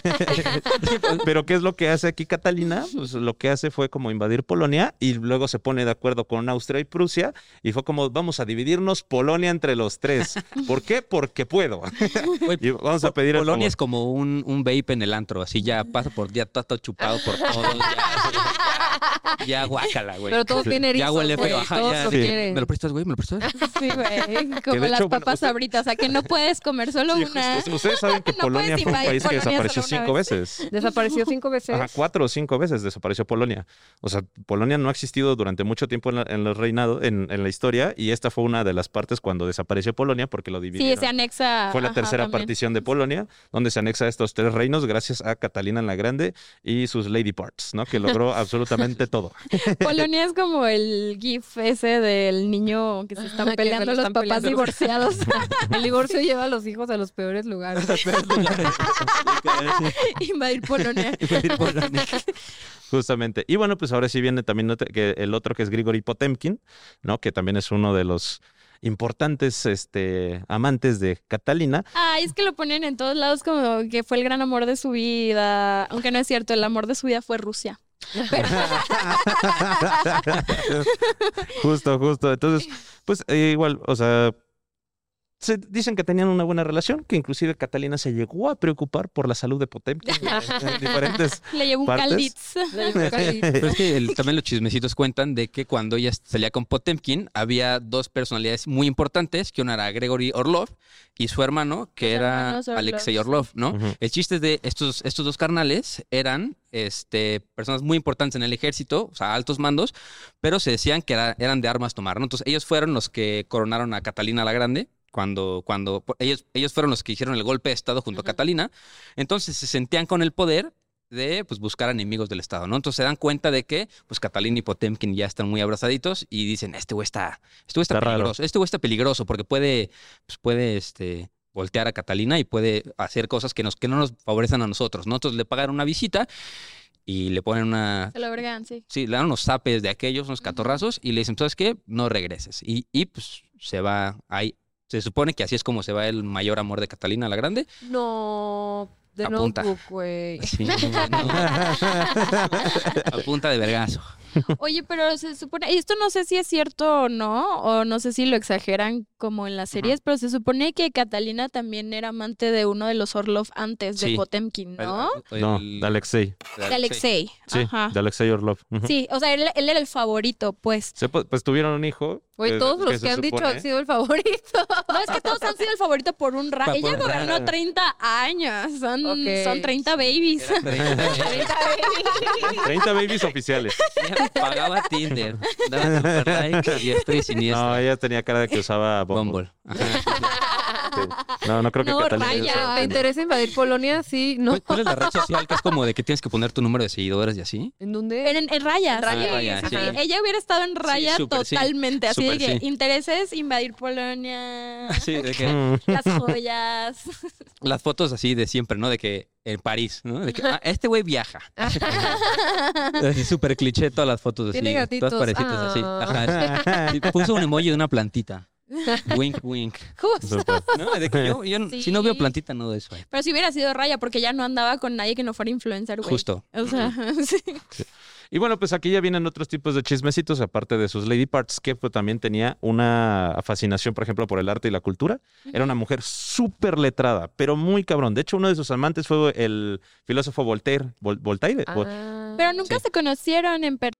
Pero ¿qué es lo que hace aquí Catalina? Pues lo que hace fue como invadir Polonia y luego se pone de acuerdo con Austria y Prusia y fue como vamos a dividirnos Polonia entre los tres. ¿Por qué? Porque puedo. Y vamos a pedir Polonia es como un, un vape en el antro, así ya pasa por ya está todo chupado por todos. ya, Ya guácala, güey. Pero todo tiene erizos, Ya huele feo. Ajá, ya. Sí. ¿Me lo prestas, güey? ¿Me lo prestas? Sí, güey. Como de las papas usted- sabritas. O sea, que no puedes comer solo Sí, una. justo. Ustedes saben que No Polonia fue un país que desapareció cinco vez. veces. Desapareció cinco veces. Ajá, cuatro o cinco veces desapareció Polonia. O sea, Polonia no ha existido durante mucho tiempo en, la- en el reinado, en, en la historia, y esta fue una de las partes cuando desapareció Polonia porque lo Sí, dividieron. se anexa. Fue la ajá, tercera también. partición de Polonia, donde se anexa estos tres reinos gracias a Catalina la Grande y sus lady parts, ¿no? Que logró absolutamente todo. Polonia es como el gif ese del niño que se están peleando lo los están papás peleando. divorciados. El divorcio lleva a los hijos a los peores lugares. Invadir Polonia. Justamente. Y bueno, pues ahora sí viene también el otro que es Grigori Potemkin, ¿no? Que también es uno de los importantes este, amantes de Catalina. Ay, es que lo ponen en todos lados como que fue el gran amor de su vida. Aunque no es cierto, el amor de su vida fue Rusia. justo, justo. Entonces, pues eh, igual, o sea, se dicen que tenían una buena relación, que inclusive Catalina se llegó a preocupar por la salud de Potemkin en, en diferentes... Le llevó un ¿Partes? calditz. Pero es que el- también los chismecitos cuentan de que cuando ella salía con Potemkin había dos personalidades muy importantes, que una era Gregory Orlov y su hermano, que Los era hermanos Orlov, Alexei. Orlov, ¿no? Ujú. El chiste es de estos, estos dos carnales eran este, personas muy importantes en el ejército, o sea, altos mandos, pero se decían que era- eran de armas tomar, ¿no? Entonces ellos fueron los que coronaron a Catalina la Grande. Cuando, cuando ellos, ellos fueron los que hicieron el golpe de Estado junto a Catalina, entonces se sentían con el poder de pues, buscar enemigos del Estado, ¿no? Entonces se dan cuenta de que pues Catalina y Potemkin ya están muy abrazaditos y dicen, este güey está, este güey está, Está raro. peligroso, este güey está peligroso porque puede, pues, puede, este, voltear a Catalina y puede hacer cosas que, nos, que no nos favorecen a nosotros, ¿no? Entonces le pagan una visita y le ponen una... Se lo vergan, sí. Sí, le dan unos zapes de aquellos, unos catorrazos, y le dicen, ¿sabes qué? No regreses. Y, y pues se va ahí. Se supone que así es como se va el mayor amor de Catalina la Grande. No, de Apunta. notebook, güey. Sí, no, no. A punta de vergazo. Oye, pero se supone, y esto no sé si es cierto o no, o no sé si lo exageran como en las series, pero se supone que Catalina también era amante de uno de los Orlov antes de. Potemkin, ¿no? El- No, de Alexei. De Alexei. Sí, Ajá. de Alexei Orlov. Sí, o sea, él, él era el favorito, pues. Se, pues, pues tuvieron un hijo. Güey, que- todos los que, han dicho han sido el favorito. No, es que todos han sido el favorito por un rato. Ella gobernó rato. 30 años. Son, Ok. son 30 babies. 30 babies oficiales. Pagaba Tinder. Daba super like y estoy No, siniestra. ella tenía cara de que usaba Bumble. Bumble. Ajá. Sí. No, no creo que No, Catalina. Raya. ¿Te interesa invadir Polonia? Sí, no. ¿Cuál, cuál es la red social que es como de que tienes que poner tu número de seguidores y así? ¿En dónde? En, en raya. En raya, sí, raya, sí, sí. sí. Ella hubiera estado en raya súper, sí. totalmente. Así Súper, de que sí. intereses, invadir Polonia, Sí, de que Mm. las joyas. las fotos así de siempre, ¿no? De que en París, ¿no? De que ah, este güey viaja. Así súper cliché todas las fotos así. Tiene gatitos. Todas parecidas así. Ah. Ajá, sí. Y puso un emoji de una plantita. Wink, wink. Justo. Súper. ¿No? De que yo, yo Sí. si no veo plantita, no de eso. eh. Pero si hubiera sido raya, porque ya no andaba con nadie que no fuera influencer, güey. Justo. O sea, sí. Y bueno, pues aquí ya vienen otros tipos de chismecitos, aparte de sus lady parts, que pues, también tenía una fascinación, por ejemplo, por el arte y la cultura. Era una mujer súper letrada, pero muy cabrón. De hecho, uno de sus amantes fue el filósofo Voltaire. Vol- Voltaire. Vol- Ah. Pero nunca se conocieron en persona.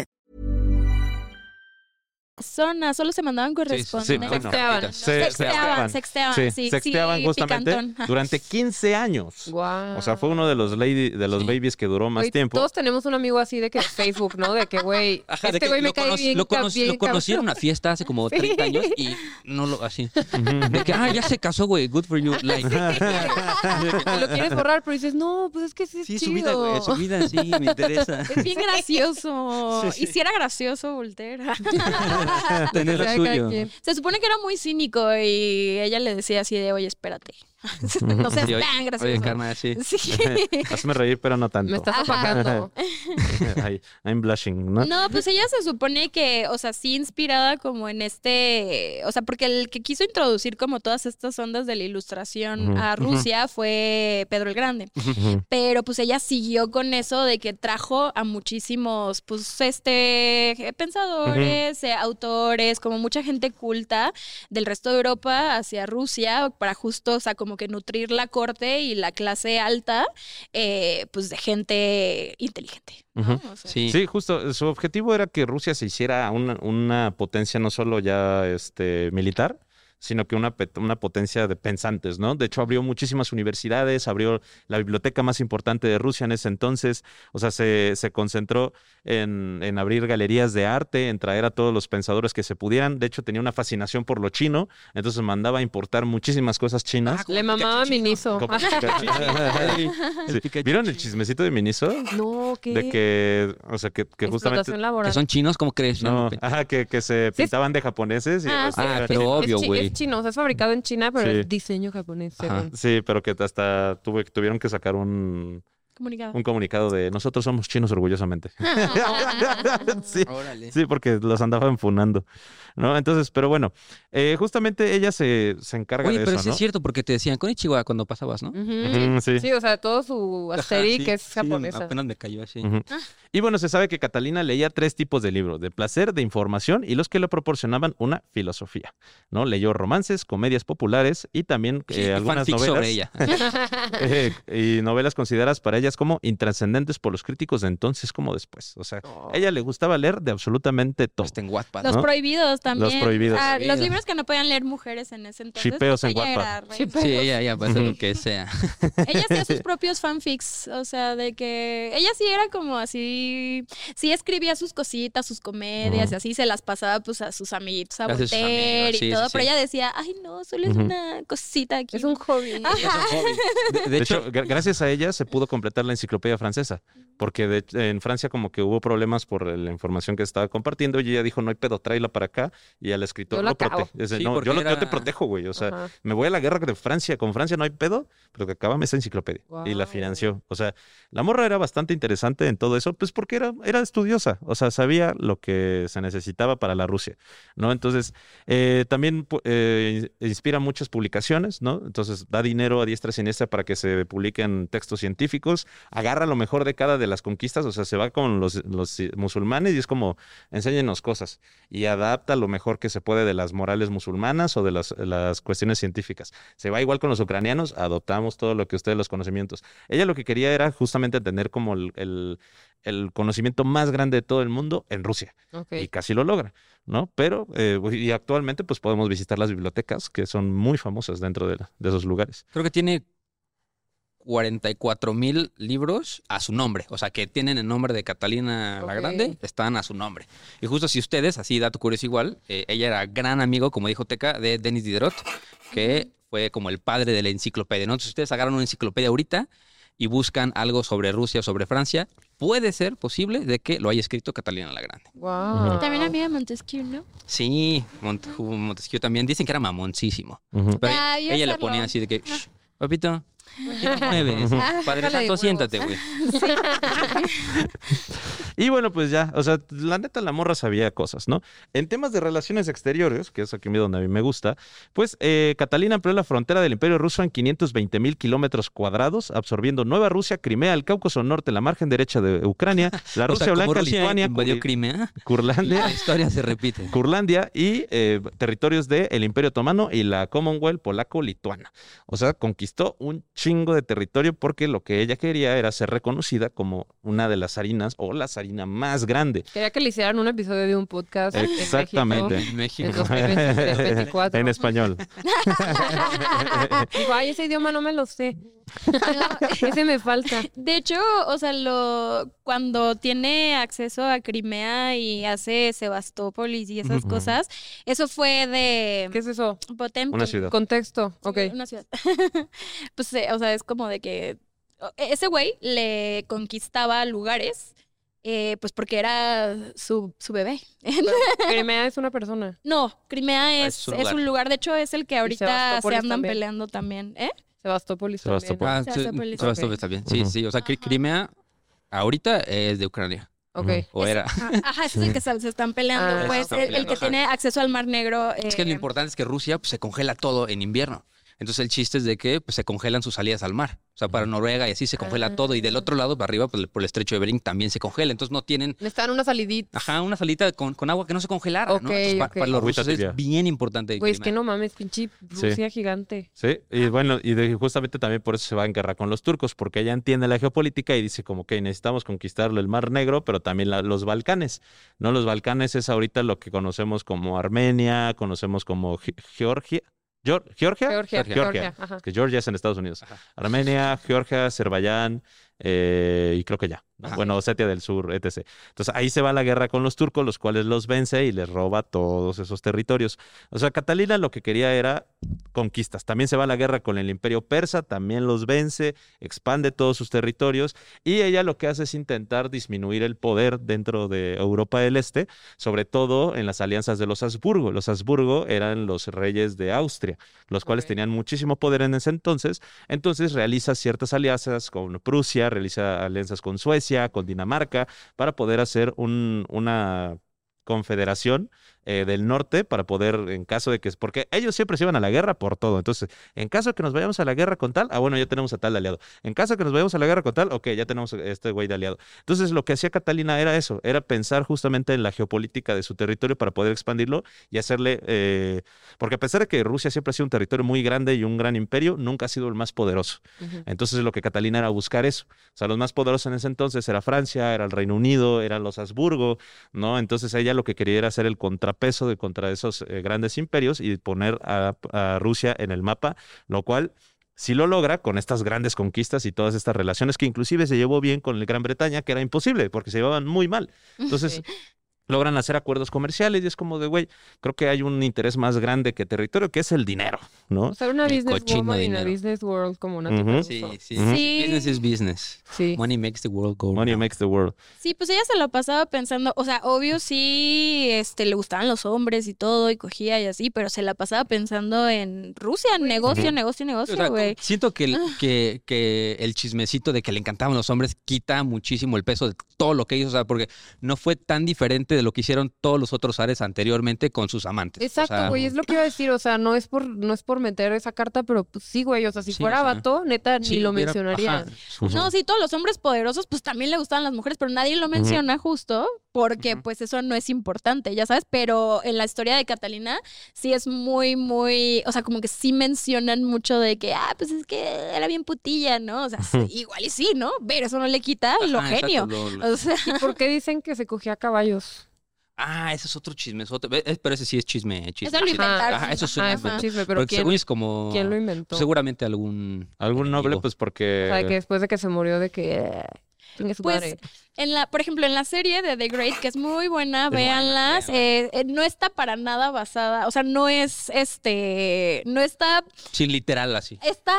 Zona, solo se mandaban sí, correspondencia. bueno. Sexteaban. Se- Sexteaban, sexteaban, Sí, sí, sexteaban sí, justamente picantón. durante 15 años. Guau. O sea, fue uno de los lady, de los Sí. babies que duró más Güey, tiempo. Todos tenemos un amigo así de que Facebook, ¿no? De que, güey, este güey me cae conocí- bien, Lo, conocí, bien lo conocí en una fiesta hace como Sí. 30 años y no lo así. De que, ah, ya se casó, güey. Good for you. Like. Lo quieres borrar, pero dices, no, pues es que sí es Sí, su chido. vida, güey. Su vida, sí, me interesa. Es bien gracioso. Sí, sí. Y si era gracioso, Voltaire. Lo. Se supone que era muy cínico y ella le decía así de, oye, espérate. No seas Sí, tan gracioso. Oye, carnal, sí. Sí. Hazme reír, pero no tanto. Me estás opacando. Ay, I'm blushing, ¿no? No, pues ella se supone que, o sea, sí inspirada como en este, o sea, porque el que quiso introducir como todas estas ondas de la ilustración a. Rusia fue Pedro el Grande. Pero pues ella siguió con eso de que trajo a muchísimos, pues, este, pensadores, eh, autores, como mucha gente culta del resto de Europa hacia Rusia para justo, o sea, como que nutrir la corte y la clase alta, eh, pues, de gente inteligente. ¿no? Ujú. O sea, Sí. Sí, justo. Su objetivo era que Rusia se hiciera una, una potencia no solo ya este, militar, sino que una, pe- una potencia de pensantes, ¿no? De hecho, abrió muchísimas universidades, abrió la biblioteca más importante de Rusia en ese entonces, o sea, se, se concentró en, en abrir galerías de arte, en traer a todos los pensadores que se pudieran. De hecho, tenía una fascinación por lo chino, entonces mandaba a importar muchísimas cosas chinas. Le mamaba Miniso. Sí. ¿Vieron el chismecito de Miniso? No, ¿qué? De que, o sea, que, que justamente... Laboral. Que son chinos, ¿cómo crees? No, ajá, que, que se Sí, pintaban de japoneses. Y Ah, pues, sí. Ah, pero obvio, güey. Es chino, o sea, es fabricado en China, pero Sí. es diseño japonés. Ajá. Sí, pero que hasta tuve, tuvieron que sacar un, comunicado. un comunicado de nosotros somos chinos orgullosamente. sí, Órale. sí, porque los andaban funando. ¿no? Entonces, pero bueno, eh, justamente ella se, se encarga Oye, de pero eso, sí ¿no? es cierto, porque te decían con Chihuahua cuando pasabas, ¿no? Sí. Sí, o sea, todo su Ajá, aesthetic sí, es sí, japonesa. apenas me cayó así. Ujú. Y bueno, se sabe que Catalina leía tres tipos de libros, de placer, de información y los que le proporcionaban una filosofía, ¿no? Leyó romances, comedias populares y también eh, Sí, algunas fanfic novelas. sobre ella. eh, y novelas consideradas para ellas como intrascendentes por los críticos de entonces como después. O sea, Oh. a ella le gustaba leer de absolutamente todo. Está en Wattpad. Los prohibidos también. prohibidos. Ah, los Prohibidos. libros que no podían leer mujeres en ese entonces. Shipeos pues en ella Wattpad. Sí, ella, ella puede hacer lo que sea. Ella hacía sus propios fanfics, o sea, de que ella sí era como así, sí escribía sus cositas, sus comedias y así se las pasaba pues a sus amiguitos, a amigos, y todo, sí, pero ella decía, ay no, solo es una cosita aquí. Es un hobby. Es un hobby. De, de De, hecho, hecho, gra- gracias a ella se pudo completar la enciclopedia francesa, porque de- en Francia como que hubo problemas por la información que estaba compartiendo y ella dijo, no hay pedo, tráela para acá y al escritor Yo lo protege. Sí, no, yo, te protejo, güey. O sea, Ajá. me voy a la guerra de Francia, con Francia no hay pedo, pero que acabame esa enciclopedia. Y la financió. O sea, la morra era bastante interesante en todo eso, pues porque era, era estudiosa, o sea, sabía lo que se necesitaba para la Rusia, ¿no? Entonces, eh, también eh, inspira muchas publicaciones, ¿no? Entonces, da dinero a diestra y siniestra para que se publiquen textos científicos, agarra lo mejor de cada de las conquistas, o sea, se va con los, los musulmanes y es como, enséñenos cosas, y adapta lo mejor que se puede de las morales musulmanas o de las, las cuestiones científicas. Se va igual con los ucranianos, adoptamos todo lo que ustedes, los conocimientos. Ella lo que quería era justamente tener como el, el- el conocimiento más grande de todo el mundo en Rusia, y casi lo logra, ¿no? Pero, eh, y actualmente pues podemos visitar las bibliotecas, que son muy famosas dentro de, de esos lugares. creo que tiene 44 mil libros a su nombre. O sea, que tienen el nombre de Catalina la Ok. Grande, están a su nombre. Y justo si ustedes, así dato curioso igual, eh, ella era gran amigo, como dijo Teca, de Denis Diderot, que fue como el padre de la enciclopedia. ¿no? Entonces ustedes agarran una enciclopedia ahorita y buscan algo sobre Rusia o sobre Francia, puede ser posible de que lo haya escrito Catalina la Grande. Wow. También había Montesquieu, ¿no? Sí, Mont Montesquieu también. Dicen que era mamoncísimo. Pero Ah, iba a ella le ponía así de que, "Shh, papito, ¿qué te mueves? Ah, Padre Santo, siéntate, güey. Y bueno, pues ya, o sea, la neta la morra sabía cosas, ¿no? En temas de relaciones exteriores, que es aquí donde a mí me gusta, pues eh, Catalina amplió la frontera del Imperio Ruso en 520 mil kilómetros cuadrados, absorbiendo Nueva Rusia, Crimea, el Cáucaso Norte, la margen derecha de Ucrania, la O Rusia sea, como Blanca, Rusia Lituania, invadió Crimea, Curlandia, la historia se repite. Curlandia y eh, territorios del Imperio Otomano y la Commonwealth polaco-lituana. O sea, conquistó un chingo de territorio porque lo que ella quería era ser reconocida como una de las harinas o la más grande. Quería que le hicieran un episodio de un podcast. en México. Exactamente. En México. En 2023, 24. en español. Digo, ay, ese idioma no me lo sé. ese me falta. De hecho, o sea, lo, cuando tiene acceso a Crimea y hace Sebastópolis y esas cosas, eso fue de ¿Qué es eso? Potemkin. Una ciudad. Contexto. Ok. Una ciudad. pues, eh, o sea, es como de que ese güey le conquistaba lugares, eh, pues porque era su, su bebé. Crimea es una persona. no, Crimea Ah, es, es un es lugar. De hecho, es el que ahorita se andan también. peleando también. ¿Eh? Sebastopol también. Sebastopol. Ah, sí, Sebastopol, Sebastopol ok. está bien. Sí, sí. O sea, Ajá. Crimea ahorita es de Ucrania. Ok. O era. Ajá, Ajá, ese es el que se, se están peleando. Ah, pues están el, el peleando, que ajá. tiene acceso al Mar Negro. Es que lo eh, importante es que Rusia pues, se congela todo en invierno. Entonces el chiste es de que pues, se congelan sus salidas al mar. O sea, para Noruega y así se congela Ah. todo. Y del otro lado, para arriba, por el, por el estrecho de Bering también se congela. Entonces no tienen, Necesitan una salidita. ajá, una salita con, con agua que no se congelara. Ok, ¿no? Entonces, pa- ok. Para, los rusos es bien importante. Güey, es que no mames, pinche Rusia gigante. Sí, y bueno, y de- justamente también por eso se va en guerra con los turcos, porque ella entiende la geopolítica y dice como que necesitamos conquistar el Mar Negro, pero también la- los Balcanes, ¿no? Los Balcanes es ahorita lo que conocemos como Armenia, conocemos como Ge- Georgia, Geor- ¿Georgia? Georgia, Georgia. Georgia. Ajá. Que Georgia es en Estados Unidos. Ajá. Armenia, Georgia, Azerbaiyán eh, y creo que ya. Bueno, Osetia del Sur, etc. Entonces ahí se va la guerra con los turcos, los cuales los vence y les roba todos esos territorios. O sea, Catalina lo que quería era conquistas. También se va la guerra con el imperio persa, también los vence, expande todos sus territorios y ella lo que hace es intentar disminuir el poder dentro de Europa del Este, sobre todo en las alianzas de los Habsburgo. Los Habsburgo eran los reyes de Austria, los cuales tenían muchísimo poder en ese entonces. Entonces realiza ciertas alianzas con Prusia, realiza alianzas con Suecia, con Dinamarca, para poder hacer un- una confederación eh, del norte para poder, en caso de que, porque ellos siempre se iban a la guerra por todo. Entonces, en caso de que nos vayamos a la guerra con tal, ah, bueno, ya tenemos a tal aliado. En caso de que nos vayamos a la guerra con tal, ok, ya tenemos a este güey de aliado. Entonces, lo que hacía Catalina era eso, era pensar justamente en la geopolítica de su territorio para poder expandirlo y hacerle, eh, porque a pesar de que Rusia siempre ha sido un territorio muy grande y un gran imperio, nunca ha sido el más poderoso. Entonces lo que Catalina era buscar eso. O sea, los más poderosos en ese entonces era Francia, era el Reino Unido, eran los Habsburgo, ¿no? Entonces ella lo que quería era hacer el contrapeso de contra esos eh, grandes imperios y poner a, a Rusia en el mapa, lo cual sí lo logra con estas grandes conquistas y todas estas relaciones que inclusive se llevó bien con el Gran Bretaña, que era imposible porque se llevaban muy mal. Entonces Sí. Logran hacer acuerdos comerciales y es como de, güey, creo que hay un interés más grande que territorio, que es el dinero, ¿no? O sea, una El business woman una dinero. business world como una rusa. Sí, sí. Business is business. Sí. Money makes the world go Money makes the world. Sí, pues ella se lo pasaba pensando, o sea, obvio sí, este, le gustaban los hombres y todo, y cogía y así, pero se la pasaba pensando en Rusia, negocio, negocio, O negocio, sea, güey. siento que el, Ah. que, que el chismecito de que le encantaban los hombres quita muchísimo el peso de todo lo que hizo, o sea, porque no fue tan diferente de lo que hicieron todos los otros ares anteriormente con sus amantes. O Exacto, sea, güey, es lo que iba a decir, o sea, no es por no es por meter esa carta, pero pues sí, güey, o sea, si Sí, fuera o sea, vato, neta sí, ni lo hubiera- mencionaría. ajá. No, sí, todos los hombres poderosos, pues también le gustaban las mujeres, pero nadie lo menciona justo porque pues eso no es importante, ya sabes, pero en la historia de Catalina sí es muy, muy, o sea, como que sí mencionan mucho de que, ah, pues es que era bien putilla, ¿no? O sea, sí, igual y sí, ¿no? Pero eso no le quita lo Ajá, exacto, genio. lo- lo- O sea, ¿Y por qué dicen que se cogía caballos? Ah, ese es otro chismesote. Ve, eh, Pero ese sí es chisme. chisme Eso lo chisme. inventaron. Ajá, eso es un Ah, Ajá. es un chisme, pero Porque ¿quién, según es como... quién lo inventó? Seguramente algún... Algún noble, enemigo. pues porque... O sea, que después de que se murió de que... eh, su Pues, madre. En la, por ejemplo, en la serie de The Great, que es muy buena, Es buena, véanlas, eh, eh, no está para nada basada, o sea, no es este, no está, Sin literal así. está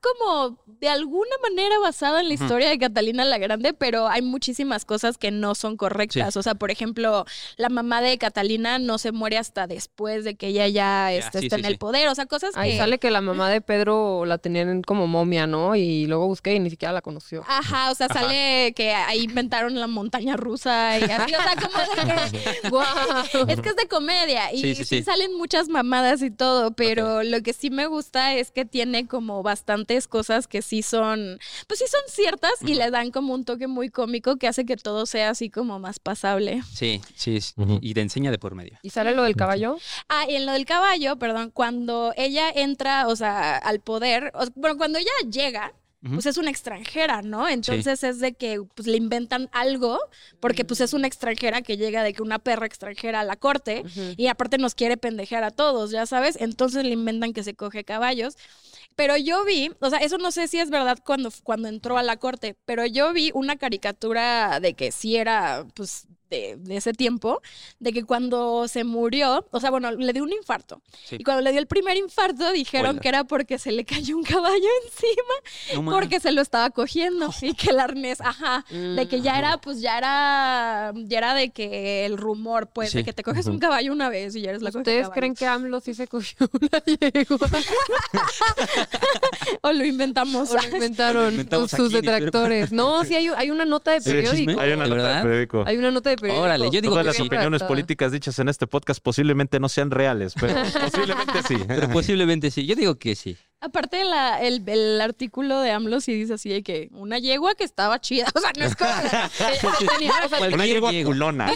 como de alguna manera basada en la historia de Catalina la Grande, pero hay muchísimas cosas que no son correctas. O sea, por ejemplo, la mamá de Catalina no se muere hasta después de que ella ya, este, sí, está sí, en el poder, o sea, cosas Ahí que... sale que la mamá de Pedro la tenían como momia, ¿no? Y luego busqué y ni siquiera la conoció. Ajá, o sea, sale que ahí inventaron la montaña rusa y así, o sea, como de que... ¡Guau! Es que es de comedia y Sí, sí, sí, sí. salen muchas mamadas y todo, pero lo que sí me gusta es que tiene como bastantes cosas que sí son, pues sí son ciertas y le dan como un toque muy cómico que hace que todo sea así como más pasable. Sí, sí. Ujú. Y te enseña de por medio. ¿Y sale lo del caballo? Ah, y en lo del caballo, perdón, cuando ella entra, o sea, al poder, o- bueno, cuando ella llega, Pues es una extranjera, ¿no? Entonces es de que pues le inventan algo, porque pues es una extranjera que llega de que una perra extranjera a la corte y aparte nos quiere pendejear a todos, ya sabes, entonces le inventan que se coge caballos. Pero yo vi, o sea, eso no sé si es verdad cuando, cuando entró a la corte, pero yo vi una caricatura de que sí era, pues, de, de ese tiempo, de que cuando se murió, o sea, bueno, le dio un infarto. Sí. Y cuando le dio el primer infarto, dijeron que era porque se le cayó un caballo encima, No porque se lo estaba cogiendo. Y que el arnés, ajá, de que ya era, pues ya era, ya era de que el rumor, pues, de que te coges un caballo una vez y ya eres la ¿Ustedes creen que AMLO sí se cogió una yegua? O lo inventamos. O lo inventaron inventamos sus, detractores. No, sí, hay, hay una nota de Sí, periódico. Hay una ¿De nota de periódico. Hay una nota de periódico. Órale, yo digo Todas que las sí. opiniones políticas dichas en este podcast posiblemente no sean reales, pero posiblemente sí. Pero posiblemente sí. Yo digo que sí. Aparte, la- el, el artículo de AMLO sí dice así de que una yegua que estaba chida. O sea, no es como... que tenía- o sea, Una yegua culona.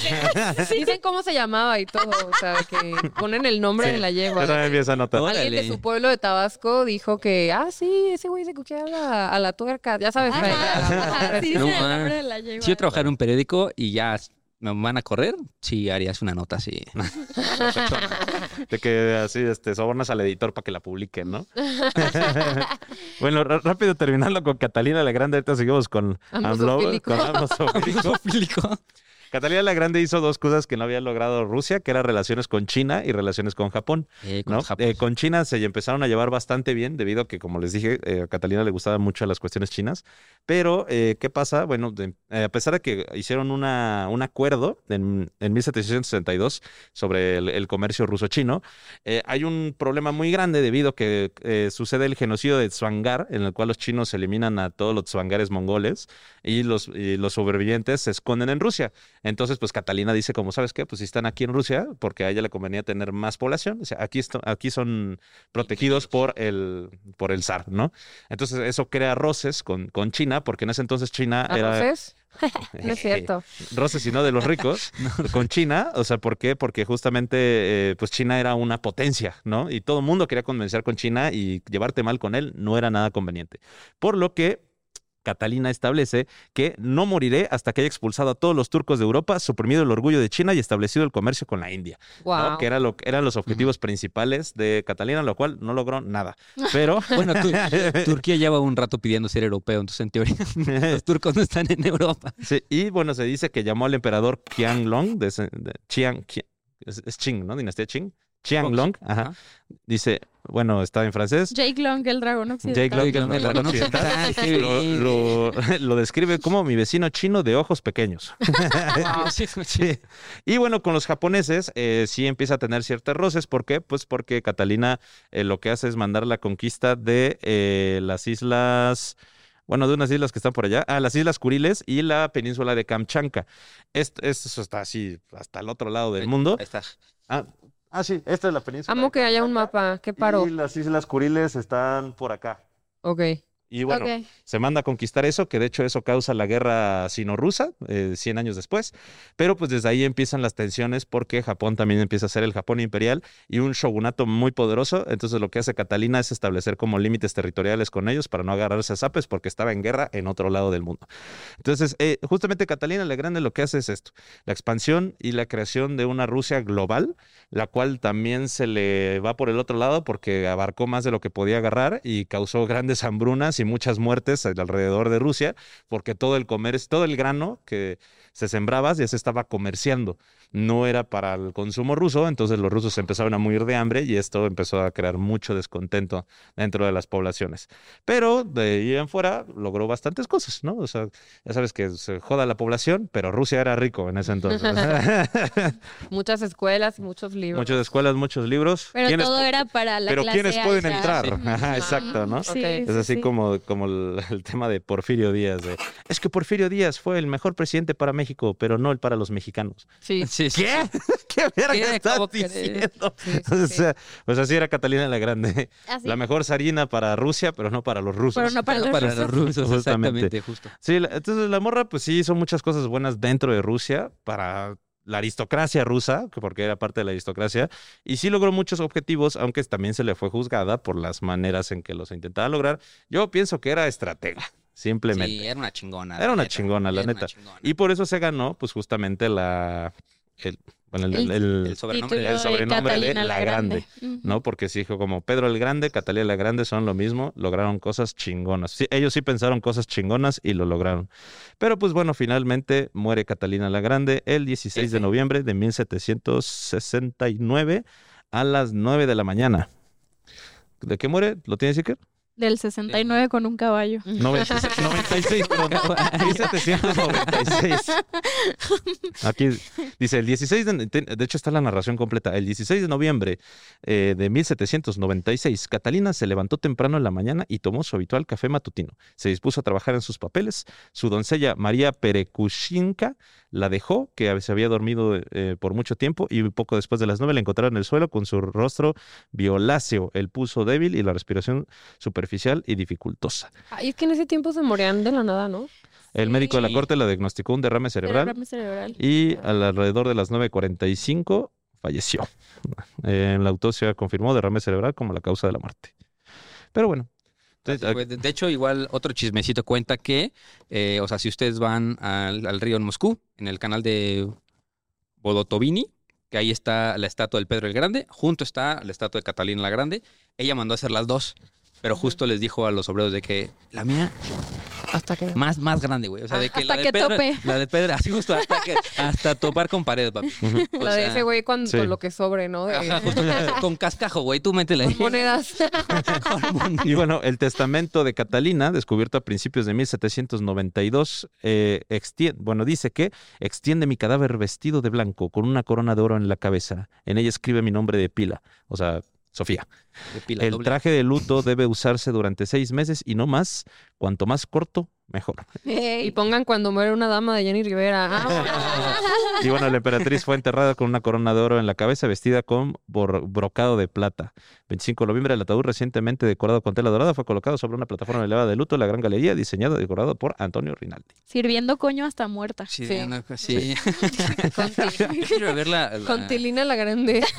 Dicen cómo se llamaba y todo. O sea, que ponen el nombre de la Yo yegua. también vi esa nota. Órale. Alguien de su pueblo de Tabasco dijo que, ah, sí, ese güey se cogía a la, a la tuerca. Ya sabes, ajá, sí No, el nombre de la yegua. Si yo trabajara en un periódico y ya me van a correr, sí harías una nota así. De que así este, sobornas al editor para que la publiquen, ¿no? bueno, rápido terminando con Catalina la Grande, ahorita seguimos con AMLO, con. Catalina la Grande hizo dos cosas que no había logrado Rusia, que eran relaciones con China y relaciones con Japón. Eh, con ¿no? Japón. Eh, con China se empezaron a llevar bastante bien, debido a que, como les dije, eh, a Catalina le gustaban mucho las cuestiones chinas. Pero, ¿qué pasa? Bueno, de- a pesar de que hicieron una, un acuerdo en, en 1762 sobre el, el comercio ruso-chino, hay un problema muy grande debido a que sucede el genocidio de Tsvangar, en el cual los chinos eliminan a todos los tsvangares mongoles y los, y los sobrevivientes se esconden en Rusia. Entonces, pues Catalina dice, como sabes qué, pues si están aquí en Rusia, porque a ella le convenía tener más población, o sea, aquí, esto- aquí son protegidos por el, por el zar, ¿no? Entonces, eso crea roces con, con China, porque en ese entonces China era... ¿Arroces? No es cierto. roces sino de los ricos con China, o sea, ¿por qué? Porque justamente eh, pues China era una potencia, ¿no? Y todo el mundo quería convencer con China y llevarte mal con él no era nada conveniente. Por lo que Catalina establece que no moriré hasta que haya expulsado a todos los turcos de Europa, suprimido el orgullo de China y establecido el comercio con la India, ¿no? Wow. que era lo, eran los objetivos principales de Catalina, lo cual no logró nada. Pero Bueno, Turquía lleva un rato pidiendo ser europeo, entonces en teoría los turcos no están en Europa. Sí, y bueno, se dice que llamó al emperador Qianlong, de, Qian, Qi- es, es Qing, ¿no? Dinastía Qing. Qianlong, ajá. Ajá. Dice, bueno, está en francés. Jake Long, el dragón occidental. Jake Long, Jake Long, el dragón occidental, lo, lo- lo describe como mi vecino chino de ojos pequeños. Sí. Y bueno, con los japoneses eh, sí empieza a tener ciertos roces. ¿Por qué? Pues porque Catalina eh, lo que hace es mandar la conquista de eh, las islas, bueno, de unas islas que están por allá, ah, las islas Kuriles y la península de Kamchanka. Esto, esto está así hasta el otro lado del mundo. Ahí está. Ah, ah, sí, esta es la península. Amo que haya un mapa. ¿Qué paro? Y las islas Kuriles están por acá. Ok. Y bueno, se manda a conquistar eso, que de hecho eso causa la guerra sino-rusa, eh, 100 años después. Pero pues desde ahí empiezan las tensiones porque Japón también empieza a ser el Japón imperial y un shogunato muy poderoso. Entonces lo que hace Catalina es establecer como límites territoriales con ellos para no agarrarse a zapes porque estaba en guerra en otro lado del mundo. Entonces, eh, justamente Catalina la Grande lo que hace es esto, la expansión y la creación de una Rusia global, la cual también se le va por el otro lado porque abarcó más de lo que podía agarrar y causó grandes hambrunas y muchas muertes alrededor de Rusia, porque todo el comercio, todo el grano que se sembraba ya se estaba comerciando. No era para el consumo ruso, entonces los rusos empezaron a morir de hambre y esto empezó a crear mucho descontento dentro de las poblaciones. Pero de ahí en fuera logró bastantes cosas, ¿no? O sea, ya sabes que se joda la población, pero Rusia era rico en ese entonces. Muchas escuelas y muchos libros. Muchas escuelas, muchos libros. Pero ¿Quiénes todo era para la Pero clase ¿quiénes pueden entrar? Sí. Ajá, exacto, ¿no? Sí. Es sí, así sí. como, como el, el tema de Porfirio Díaz. de, es que Porfirio Díaz fue el mejor presidente para México, pero no el para los mexicanos. Sí. Sí, sí. ¿Qué? ¿Qué verga ¿Qué? estás diciendo? Sí, sí, O sí. sea, pues así era Catalina la Grande. Así. La mejor zarina para Rusia, pero no para los rusos. Pero no para los Para rusos. los rusos, Justamente. exactamente, justo. Sí, la- entonces la morra pues sí hizo muchas cosas buenas dentro de Rusia para la aristocracia rusa, que porque era parte de la aristocracia, y sí logró muchos objetivos, aunque también se le fue juzgada por las maneras en que los intentaba lograr. Yo pienso que era estratega, simplemente. Sí, era una chingona. Era una neta. chingona, la neta. chingona. Y por eso se ganó, pues justamente la... El, bueno, el- El- el- El sobrenombre de sobrenombre de Catalina La Grande. ¿no? Porque sí dijo como Pedro el Grande, Catalina la Grande son lo mismo, lograron cosas chingonas. Sí, ellos sí pensaron cosas chingonas y lo lograron. Pero pues bueno, finalmente muere Catalina la Grande el 16 de noviembre de 1769 a las 9 de la mañana. ¿De qué muere? ¿Lo tienes, Iker? Del 69 con un caballo. 96, 96 pero no, 1796. Aquí dice, el 16 de, de hecho está la narración completa, el 16 de noviembre eh, de 1796, Catalina se levantó temprano en la mañana y tomó su habitual café matutino. Se dispuso a trabajar en sus papeles. Su doncella María Perekushinka la dejó, que se había dormido eh, por mucho tiempo, y poco después de las nueve la encontraron en el suelo con su rostro violáceo, el pulso débil y la respiración superficial y dificultosa. Ay, es que en ese tiempo se morían de la nada, ¿no? El médico de la corte la diagnosticó un derrame cerebral Derrame cerebral. y al alrededor de las 9.45 falleció. En la autopsia confirmó derrame cerebral como la causa de la muerte. Pero bueno. De de hecho, igual otro chismecito cuenta que, eh, o sea, si ustedes van al, al río en Moscú, en el canal de Bodotovini, que ahí está la estatua del Pedro el Grande, junto está la estatua de Catalina la Grande, ella mandó a hacer las dos, pero justo les dijo a los obreros de que la mía Hasta que. más, más grande, güey. O sea, de que Hasta la de que Pedro, tope. La de Pedro, así justo hasta, que, hasta topar con pared, papi. O La de ese güey con, sí. con lo que sobre, ¿no? De- ajá, justo, con cascajo, güey, tú métele ahí. con monedas. Y bueno, el testamento de Catalina, descubierto a principios de 1792, eh, extien- bueno, dice que extiende mi cadáver vestido de blanco con una corona de oro en la cabeza. En ella escribe mi nombre de pila, o sea, Sofía. El doble. traje de luto debe usarse durante seis meses y no más. Cuanto más corto, mejor. y pongan cuando muere una dama de Jenny Rivera. Ah, Y bueno, la emperatriz fue enterrada con una corona de oro en la cabeza, vestida con brocado de plata. 25 de noviembre, el ataúd recientemente decorado con tela dorada fue colocado sobre una plataforma elevada de luto en la Gran Galería, diseñado y decorado por Antonio Rinaldi. Sirviendo coño hasta muerta. Sí, Sí. quiero ver la, la- con Tilina la Grande.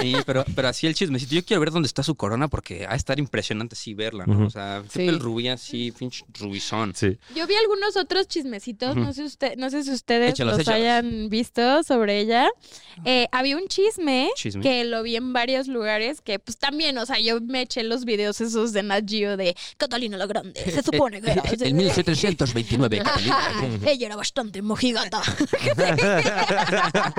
Sí, pero, pero así el chismecito. Yo quiero ver dónde está su corona porque va a estar impresionante así verla, ¿no? O sea, Sí. siempre el rubí así, pinche rubizón. Sí. Yo vi algunos otros chismecitos, no sé usted, no sé si ustedes Échalos, los échalos. hayan visto sobre ella. Eh, había un chisme, Chisme. que lo vi en varios lugares que pues también, o sea, yo me eché los videos esos de Nat Geo de Catalina la Grande. Se supone que era. En 1729, Catalina. Ella era bastante mojigata.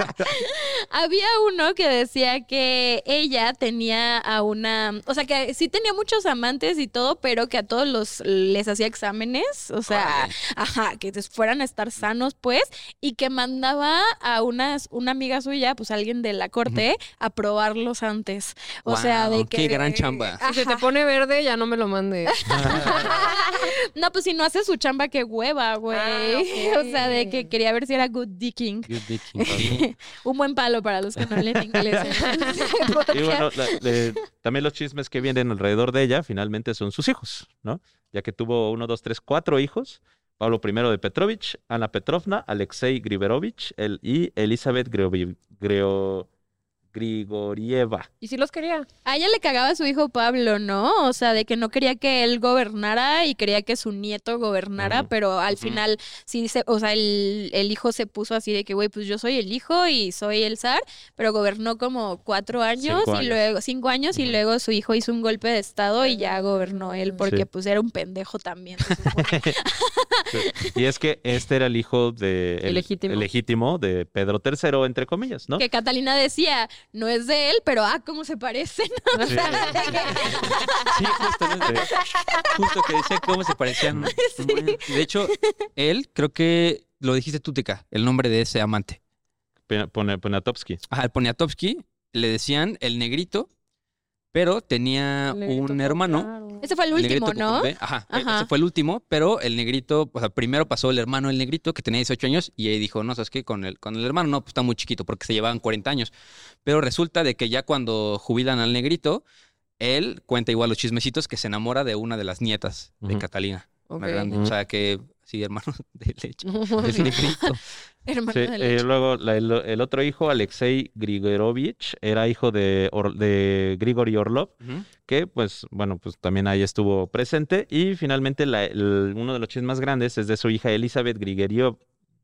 Había uno que decía que ella tenía a una, o sea, que sí tenía muchos amantes y todo, pero que a todos los les hacía exámenes, o sea, ajá, que fueran a estar sanos, pues, y que mandaba a unas, una amiga suya, pues alguien de la corte, a probarlos antes. O sea, de que. qué gran chamba. Si se te pone verde, ya no me lo mandes. No, pues si no hace su chamba, qué hueva, güey. Ah. O sea, de que quería ver si era good dicking. Good dicking. Un buen palo para los que no leen inglés. Y bueno, la- de- también los chismes que vienen alrededor de ella finalmente son sus hijos, ¿no? Ya que tuvo uno, dos, tres, cuatro hijos. Pablo I de Petrovich, Ana Petrovna, Alexei Grigorovich el- y Elizabeth Greo- Greo- Grigorieva. ¿Y si los quería? A ella le cagaba a su hijo Pablo, ¿no? O sea, de que no quería que él gobernara y quería que su nieto gobernara, pero al final sí se, o sea, el, el hijo se puso así de que, güey, pues yo soy el hijo y soy el zar, pero gobernó como cuatro años Cinco y años. luego, cinco años y luego su hijo hizo un golpe de estado y ya gobernó él porque Sí. pues era un pendejo también. se. Y es que este era el hijo de el- el legítimo de Pedro III, entre comillas, ¿no? que Catalina decía, no es de él, pero ah, cómo se parecen. O Sí. sea, Sí, justamente. Justo que decía cómo se parecían. De hecho, él, creo que lo dijiste tú, Tika, el nombre de ese amante. Poniatowski. Ajá, el Poniatowski le decían el negrito, pero tenía un hermano. Ese fue el último, ¿no? Ajá, e- Ajá. ese fue el último, pero el negrito, o sea, primero pasó el hermano del negrito que tenía 18 años y ahí dijo, no, ¿sabes qué? Con el, con el hermano no, pues está muy chiquito porque se llevaban 40 años. Pero resulta de que ya cuando jubilan al negrito, él cuenta igual los chismecitos que se enamora de una de las nietas de. Catalina, Ok. la grande. O sea que, sí, hermano de leche. Negrito. Hermano Sí, de eh, leche. luego la- el, el otro hijo, Alexei Grigorovich, era hijo de, Or- de Grigori Orlov, que pues bueno, pues también ahí estuvo presente. Y finalmente la- el- uno de los chismes más grandes es de su hija Elizabeth Grigoriov,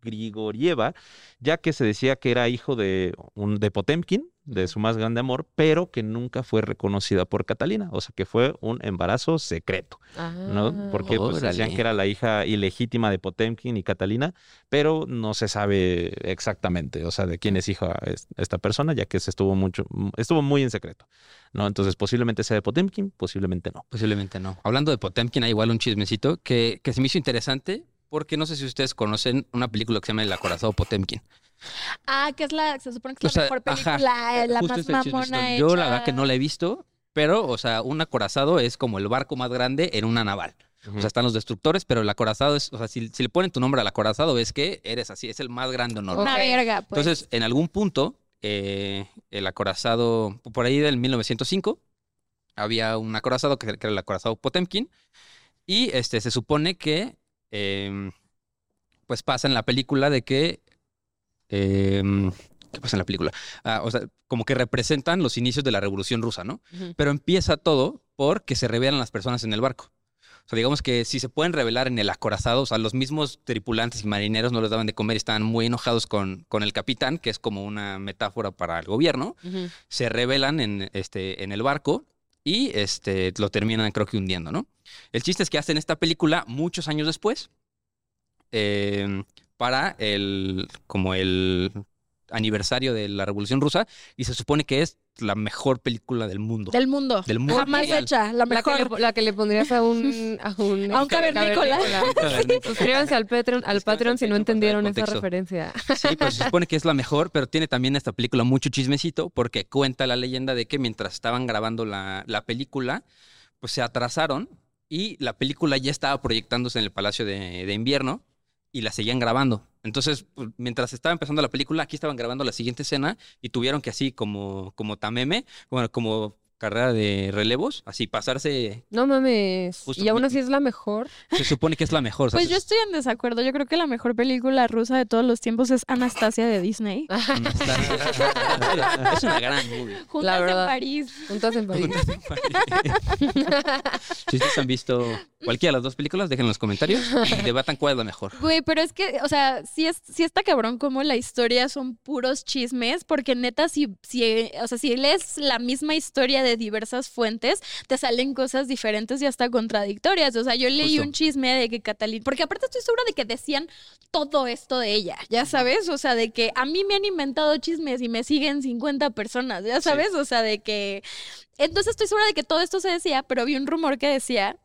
Grigorieva, ya que se decía que era hijo de, un, de Potemkin, de su más grande amor, pero que nunca fue reconocida por Catalina, o sea que fue un embarazo secreto, ¿no? Porque pues, decían que era la hija ilegítima de Potemkin y Catalina, pero no se sabe exactamente, o sea, de quién es hija es- esta persona, ya que se estuvo mucho, estuvo muy en secreto, ¿no? Entonces posiblemente sea de Potemkin, posiblemente no. Posiblemente no. Hablando de Potemkin, hay igual un chismecito que, que se me hizo interesante porque no sé si ustedes conocen una película que se llama El acorazado Potemkin. Ah, que es la, se supone que O es la sea, mejor ajá, película, eh, la más chismecito. mamona Yo la verdad que no la he visto, pero, o sea, un acorazado es como el barco más grande en una naval. O sea, están los destructores, pero el acorazado es, o sea, si, si le ponen tu nombre al acorazado, es que eres así, es el más grande honor. Una verga, pues. Entonces, en algún punto, eh, el acorazado, por ahí del 1905, había un acorazado que, que era el acorazado Potemkin, y este se supone que, em, pues pasa en la película de que, em, ¿qué pasa en la película? Ah, o sea, como que representan los inicios de la Revolución Rusa, ¿no? Pero empieza todo porque se revelan las personas en el barco. O sea, digamos que si se pueden revelar en el acorazado, o sea, los mismos tripulantes y marineros no les daban de comer y estaban muy enojados con, con el capitán, que es como una metáfora para el gobierno, se revelan en, este, en el barco y este, lo terminan creo que hundiendo, ¿no? El chiste es que hacen esta película muchos años después eh, para el, como el aniversario de la Revolución Rusa y se supone que es la mejor película del mundo. Del mundo. Del mundo Jamás mundial. hecha, la La que, mejor. le, la que le pondrías a un a un, A un cavernícola. Suscríbanse al Patreon, al Patreon si no entendieron esa referencia. Sí, pues se supone que es la mejor, pero tiene también esta película mucho chismecito porque cuenta la leyenda de que mientras estaban grabando la, la película, pues se atrasaron y la película ya estaba proyectándose en el Palacio de, de Invierno y la seguían grabando. Entonces, pues, mientras estaba empezando la película, aquí estaban grabando la siguiente escena y tuvieron que así como, como tameme, bueno, como carrera de relevos, así pasarse, No mames. Justo. y aún así es la mejor. se supone que es la mejor. Pues yo estoy en desacuerdo. Yo creo que la mejor película rusa de todos los tiempos es Anastasia de Disney. es una gran movie. Juntas en verdad. París. Juntas en París. Si ustedes han visto cualquiera de las dos películas, dejen en los comentarios y debatan cuál es la mejor. Güey, pero es que, o sea, sí, es, sí está cabrón como la historia son puros chismes, porque neta, si, si, o sea, si lees la misma historia de diversas fuentes, te salen cosas diferentes y hasta contradictorias. O sea, yo leí Justo. un chisme de que Catalina, porque aparte estoy segura de que decían todo esto de ella, ya sabes, o sea, de que a mí me han inventado chismes y me siguen 50 personas, ya sabes, o sea, de que... Entonces estoy segura de que todo esto se decía, pero vi un rumor que decía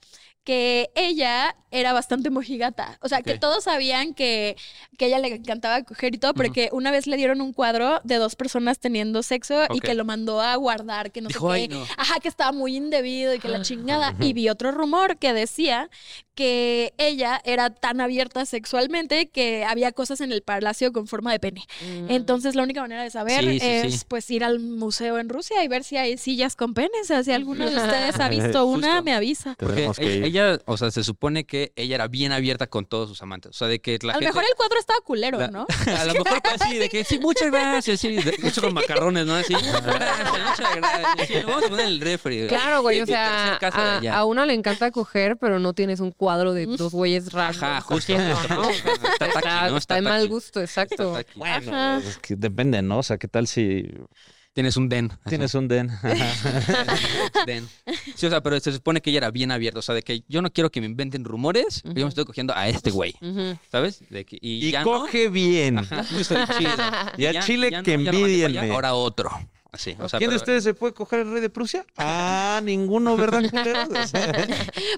que ella era bastante mojigata. O sea, que todos sabían que, que ella le encantaba coger y todo, pero Ujú. que una vez le dieron un cuadro de dos personas teniendo sexo y que lo mandó a guardar, que no Dijo, sé "Ay, qué. no". Ajá, que estaba muy indebido y que la Ah. chingada. Y vi otro rumor que decía que ella era tan abierta sexualmente que había cosas en el palacio con forma de pene. Mm. Entonces la única manera de saber Sí, sí, es sí. pues ir al museo en Rusia y ver si hay sillas con penes. O sea, si alguno de ustedes ha visto una, Justo. me avisa. Porque ir. ella, o sea, se supone que ella era bien abierta con todos sus amantes. O sea, de que la A lo gente... mejor el cuadro estaba culero, la- ¿no? A lo mejor así, de que sí, muchas gracias, sí, de con macarrones, ¿no? Así, gracias, muchas gracias, sí, lo vamos a poner en el refri. Claro, güey, o sea, a, a uno le encanta coger, pero no tienes un cuadro de dos güeyes raros. Ajá, justo. ¿no? Está Está, tacky, ¿no? está de mal gusto, exacto. Bueno, es que depende, ¿no? O sea, ¿qué tal si Tienes un den. así. tienes un den? Den. Sí, o sea, pero se supone que ella era bien abierta. O sea, de que yo no quiero que me inventen rumores. Yo me estoy cogiendo a este güey. ¿Sabes? De que, y, y ya no. coge bien. Ajá, justo, chido. Y a Ya- Chile ya que no envidienme. Ahora otro. Así. O sea, ¿Quién de ustedes se puede coger el rey de Prusia? Ah, ninguno, ¿verdad?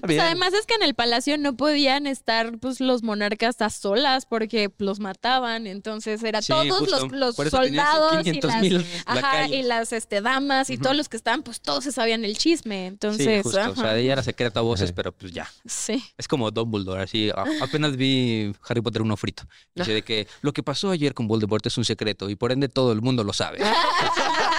Pues además es que en el palacio no podían estar pues los monarcas a solas porque los mataban, entonces era Sí, todos justo. los, soldados y 500 las, ajá, y las este, damas y todos los que estaban, pues todos se sabían el chisme, entonces, sí, justo. O sea, ella era secreta a voces, pero pues ya. sí. Es como Dumbledore, así. apenas vi Harry Potter uno frito. Dice de que lo que pasó ayer con Voldemort es un secreto y por ende todo el mundo lo sabe.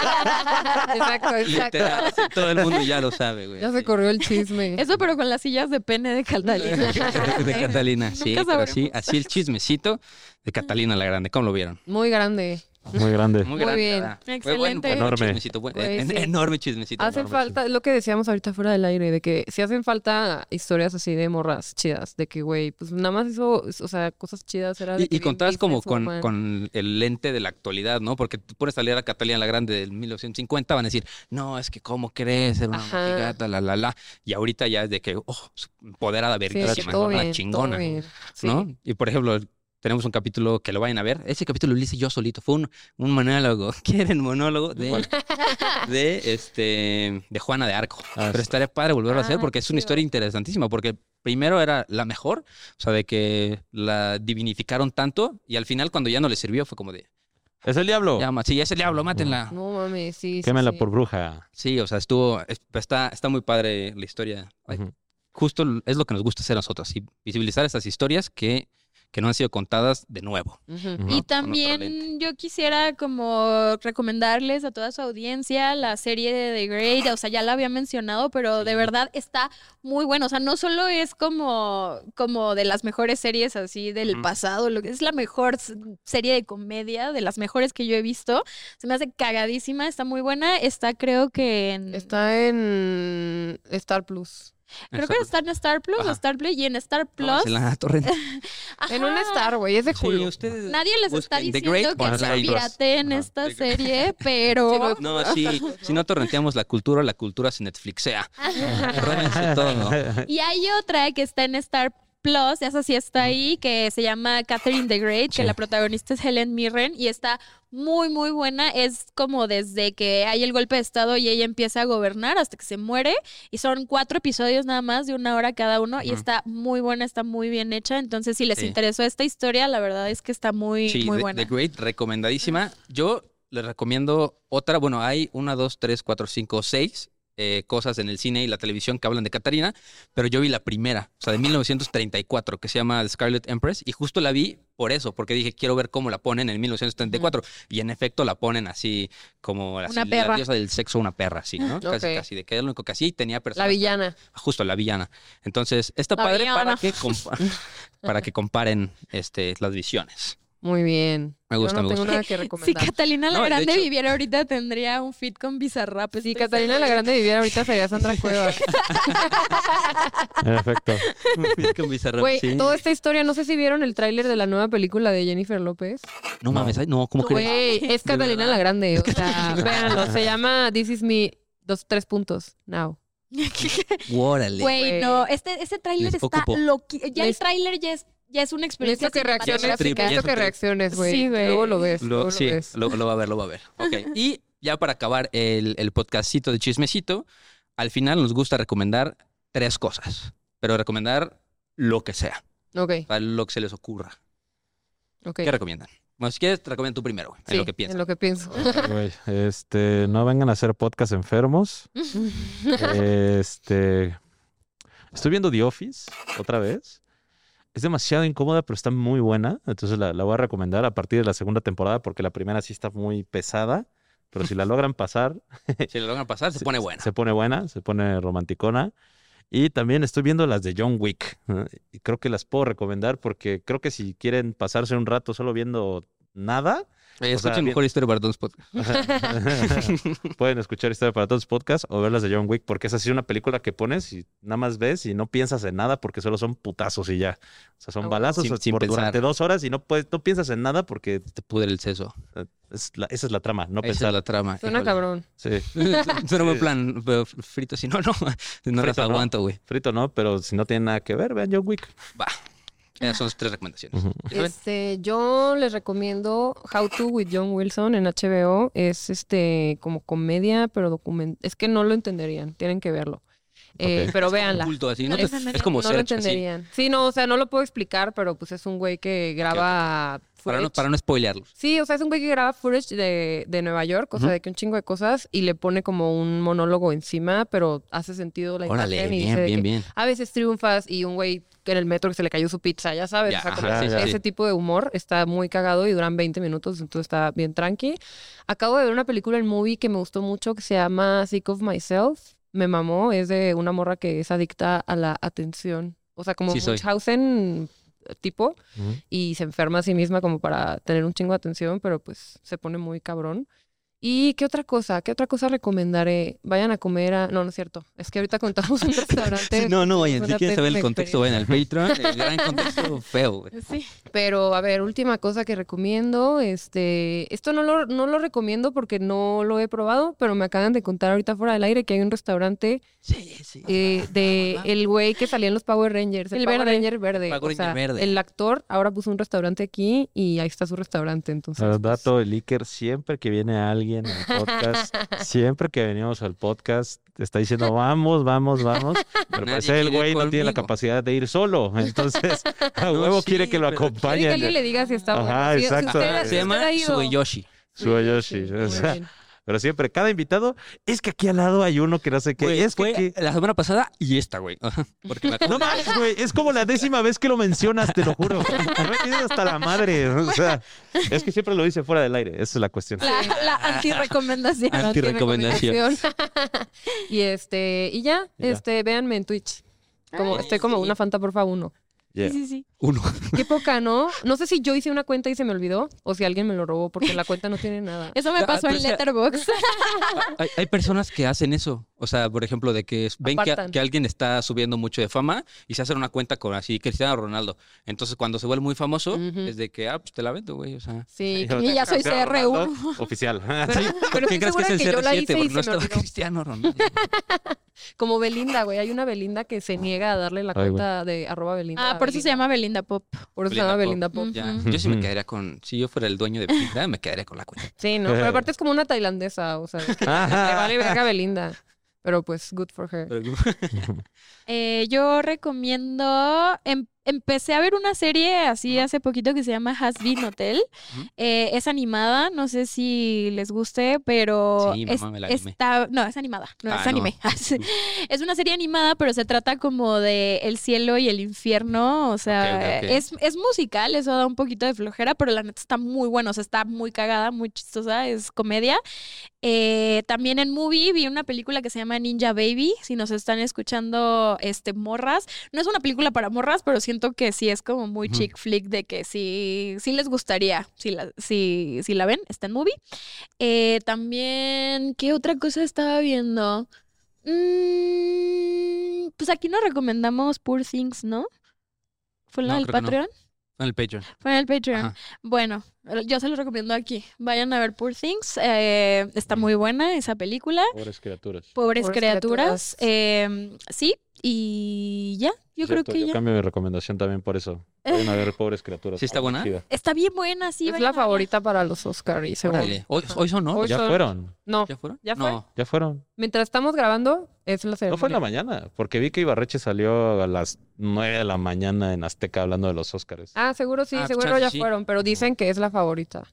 Exacto, exacto. Literal, así, todo el mundo ya lo sabe, güey. Ya se corrió el chisme. Eso pero con las sillas de pene de Catalina. de Catalina, sí, pero sí, así el chismecito de Catalina la Grande. ¿Cómo lo vieron? Muy grande. Muy grande. Muy Muy grande. bien. ¿verdad? Fue Excelente. buen Enorme. chismecito, buen- Güey, en- sí. Enorme chismecito. Hace enorme, falta, lo que decíamos ahorita fuera del aire, de que si hacen falta historias así de morras chidas, de que, güey, pues nada más hizo, o sea, cosas chidas era de Y, y contadas bien como con, con el lente de la actualidad, ¿no? Porque tú pones a leer a Catalina la Grande del 1950, van a decir, no, es que cómo crees, era una mojigata, la, la, la. Y ahorita ya es de que, oh, empoderada, Sí, verguísima, bien, chingona, todo bien. Sí. ¿no? Y por ejemplo, tenemos un capítulo que lo vayan a ver. Ese capítulo lo hice yo solito, fue un, un monólogo. ¿Quieren monólogo? De, de, este, de Juana de Arco. Ah, Pero estaría padre volverlo a hacer Ah, porque es una historia interesantísima. Porque primero era la mejor, o sea, de que la divinificaron tanto y al final cuando ya no le sirvió fue como de, Es el diablo. ya, sí, es el diablo, mátenla. No mames, sí. Quémela sí. por bruja. Sí, o sea, estuvo, es- está, está muy padre la historia. Justo es lo que nos gusta hacer a nosotros, y visibilizar esas historias que, que no han sido contadas de nuevo. Y también yo quisiera como recomendarles a toda su audiencia la serie de The Great, o sea, ya la había mencionado, pero de verdad está muy bueno, o sea, no solo es como, como de las mejores series así del pasado, lo que es la mejor serie de comedia, de las mejores que yo he visto, se me hace cagadísima, está muy buena, está creo que en... Está en Star Plus. Creo que está en Star Plus Ajá. o Star Play y en Star Plus. Tómasela, torrente. En un. Star, güey, es de Sí, Hulu. ustedes Nadie les está busquen diciendo Great que se pirateen Ajá, esta The serie, pero... No, sí, si no torrenteamos la cultura, la cultura se Netflixea. Todo. Y hay otra que está en Star Plus, esa sí está ahí, que se llama Catherine the Great, que la protagonista es Helen Mirren y está muy, muy buena. Es como desde que hay el golpe de Estado y ella empieza a gobernar hasta que se muere. Y son cuatro episodios nada más, de una hora cada uno, y está muy buena, está muy bien hecha. Entonces, si les Sí. interesó esta historia, la verdad es que está muy, Sí, muy The- buena. The Great, recomendadísima. Yo les recomiendo otra. Bueno, hay una, dos, tres, cuatro, cinco, seis eh, cosas en el cine y la televisión que hablan de Catarina, pero yo vi la primera, o sea, de 1934, que se llama The Scarlet Empress, y justo la vi por eso, porque dije, quiero ver cómo la ponen en 1934. Y en efecto la ponen así, como así, Una la diosa del sexo, una perra, así, ¿no? Casi, casi, de que era lo único que hacía y tenía La personas villana. justo la villana. Entonces, está La padre villana. para que, para que comparen este, las visiones. Muy bien. Me gusta, Yo no me tengo gusta. nada que Si recomendar. Catalina la No, de Grande hecho- viviera ahorita, tendría un fit con Bizarrap. Si Catalina la. Grande viviera ahorita sería Sandra Cuevas. En efecto. Con Bizarrap, Güey, sí. toda esta historia, no sé si vieron el tráiler de la nueva película de Jennifer López. No mames, ay, no, ¿cómo crees? Güey, es ¿De Catalina la Grande. O sea, véanlo. Se llama This Is Me, dos, tres puntos, now. Órale. Güey, Güey. no, este, ese tráiler Les está ocupo. loqui... Ya el Les- tráiler ya es, ya es una experiencia Necesito que reacciones. que reacciones, güey. Sí, güey. Luego lo ves. Lo, luego lo ves. lo, lo va a ver, lo va a ver. Ok. Y ya para acabar el, el podcastito de chismecito, al final nos gusta recomendar tres cosas, pero recomendar lo que sea, Ok, para lo que se les ocurra. ok. ¿Qué recomiendan? Bueno, si quieres, te recomiendo tú primero, güey, en lo que piensas. En lo que pienso. Güey, este, no vengan a hacer podcast enfermos. Este, estoy viendo The Office otra vez. Es demasiado incómoda, pero está muy buena. Entonces la, la voy a recomendar a partir de la segunda temporada porque la primera sí está muy pesada. Pero si la logran pasar, Si lo logran pasar, se pone buena. Se pone buena, se pone romanticona. Y también estoy viendo las de John Wick. Y creo que las puedo recomendar porque creo que si quieren pasarse un rato solo viendo nada, Eh, sea, escuchen bien- mejor historia para todos podcast. Pueden escuchar Historia para Todos podcast o ver las de John Wick, porque es así una película que pones y nada más ves y no piensas en nada porque solo son putazos y ya. O sea, son Ah, balazos sin- durante dos horas y no, puedes, no piensas en nada porque Te pudre el seso. eh, es la- esa es la trama, no Esa pensar. es la trama. Suena híjole. cabrón. Sí, Suena muy plan, pero frito, si no, no. No las Frito, aguanto, güey. frito no, pero si no tiene nada que ver, vean John Wick. Va. Esas son las tres recomendaciones. Este, yo les recomiendo How to with John Wilson en HBO. Es este como comedia, pero document es que no lo entenderían, tienen que verlo. Eh, pero Es véanla. Culto, así, ¿no? Es como no lo así. entenderían. Sí, no, o sea, no lo puedo explicar, pero pues es un güey que graba Para no, footage. para no spoilearlos. Sí, o sea, es un güey que graba footage de, de Nueva York, o sea, de que un chingo de cosas y le pone como un monólogo encima, pero hace sentido la Órale, imagen y bien, dice bien, bien. a veces triunfas y un güey que en el metro que se le cayó su pizza, ya sabes, Ya, o sea, ajá, como sí, ese sí. tipo de humor está muy cagado y duran 20 minutos, entonces está bien tranqui. Acabo de ver una película en movie que me gustó mucho que se llama Sick of Myself. Me mamó, es de una morra que es adicta a la atención. O sea, como Sí. Munchausen tipo y se enferma a sí misma como para tener un chingo de atención, pero pues se pone muy cabrón. ¿Y qué otra cosa? ¿Qué otra cosa recomendaré? Vayan a comer a... No, no es cierto. Es que ahorita contamos un restaurante. Sí, no, no, vayan. Si quieren saber el contexto, vayan al Patreon. El gran contexto feo, güey. Sí. Pero, a ver, última cosa que recomiendo, este, esto no lo, no lo recomiendo porque no lo he probado, pero me acaban de contar ahorita fuera del aire que hay un restaurante Sí, sí. eh, de el güey que salía en los Power Rangers, el, El Power verde. Ranger verde. Power o Ranger sea, verde. el actor ahora puso un restaurante aquí y ahí está su restaurante, entonces. Pero pues, dato, el Iker, siempre que viene alguien al podcast, siempre que venimos al podcast, está diciendo vamos, vamos, vamos. Pero Nadie parece el güey no tiene la capacidad de ir solo. Entonces, a No, huevo sí, quiere que lo pero- quiere que alguien le diga si está Ajá, bueno. Si- si exacto. usted- si Se llama usted ha ido- Sueyoshi. Sueyoshi, Sí, o sea. Pero siempre, cada invitado, es que aquí al lado hay uno que no sé qué. Güey, es que fue aquí- la semana pasada y esta, güey. Ajá, Porque No mames, güey, es como la décima vez que lo mencionas, te lo juro. Me hasta la madre. O sea, es que siempre lo dice fuera del aire, esa es la cuestión. La, la antirrecomendación. Ah, Antirrecomendación. y este, y ya, Y ya. este, véanme en Twitch. Como, estoy como una Fanta Porfa 1. Yeah. Sí, sí, sí. uno. Qué poca, ¿no? No sé si yo hice una cuenta y se me olvidó o si alguien me lo robó porque la cuenta no tiene nada. Eso me Ah, pasó en Letterboxd. Hay, hay personas que hacen eso. O sea, por ejemplo, de que ven que, alguien está subiendo mucho de fama y se hacen una cuenta con así Cristiano Ronaldo. Entonces, cuando se vuelve muy famoso, Ujú. es de que, ah, pues te la vendo, güey. O sea, Sí, Y ya soy Cristiano CR1. Ronaldo, Oficial. pero, pero ¿quién crees que es el que yo la hice CR7? y Porque no estaba. Cristiano Ronaldo. Como Belinda, güey. Hay una Belinda que se niega a darle la Ay, cuenta de arroba Belinda. Ah, por eso se llama Belinda Pop. Por eso se llama Belinda Pop. Ya, yo sí me quedaría con, si yo fuera el dueño de Belinda, me quedaría con la cuenta. Sí, no, pero aparte es como una tailandesa, o sea, que le vale verga Belinda. Pero pues, good for her. Eh, yo recomiendo. em- empecé a ver una serie así hace poquito que se llama Has Been Hotel. Eh, es animada, no sé si les guste, pero Sí, es- mamá, me la está. No, es animada, no Ah, es no. anime. es una serie animada, pero se trata como de el cielo y el infierno. O sea. Es, es musical, eso da un poquito de flojera, pero la neta está muy bueno. O sea, está muy cagada, muy chistosa, es comedia. Eh, también en movie vi una película que se llama Ninja Baby. Si nos están escuchando, este, morras. No es una película para morras, pero siento que sí es como muy Ujú. chick flick de que sí, sí les gustaría. Si la, si, si la ven, está en movie. Eh, también, ¿qué otra cosa estaba viendo? Mm, pues aquí nos recomendamos Poor Things, ¿no? ¿Fue la No, del no. Patreon? En el Patreon. Fue en el Patreon. Ajá. Bueno, yo se los recomiendo aquí. Vayan a ver Poor Things. eh, está muy buena esa película. Pobres criaturas. Pobres, Pobres criaturas. criaturas. eh, sí, y ya. Yo creo Cierto, que yo ya. cambio mi recomendación también por eso. Vayan a ver pobres criaturas. ¿Sí está buena? Está bien buena, sí. es la favorita para los Oscars. y seguro. Hoy, hoy son, ¿no? Hoy Ya son- fueron, No, ¿Ya fueron? ¿Ya fue? No. ya fueron. mientras estamos grabando, es la No ceremonia. fue en la mañana, porque vi que Ibarreche salió a las 9 de la mañana en Azteca hablando de los Óscares. Ah, seguro sí, Ah, seguro chance ya sí. fueron, pero dicen que es la favorita.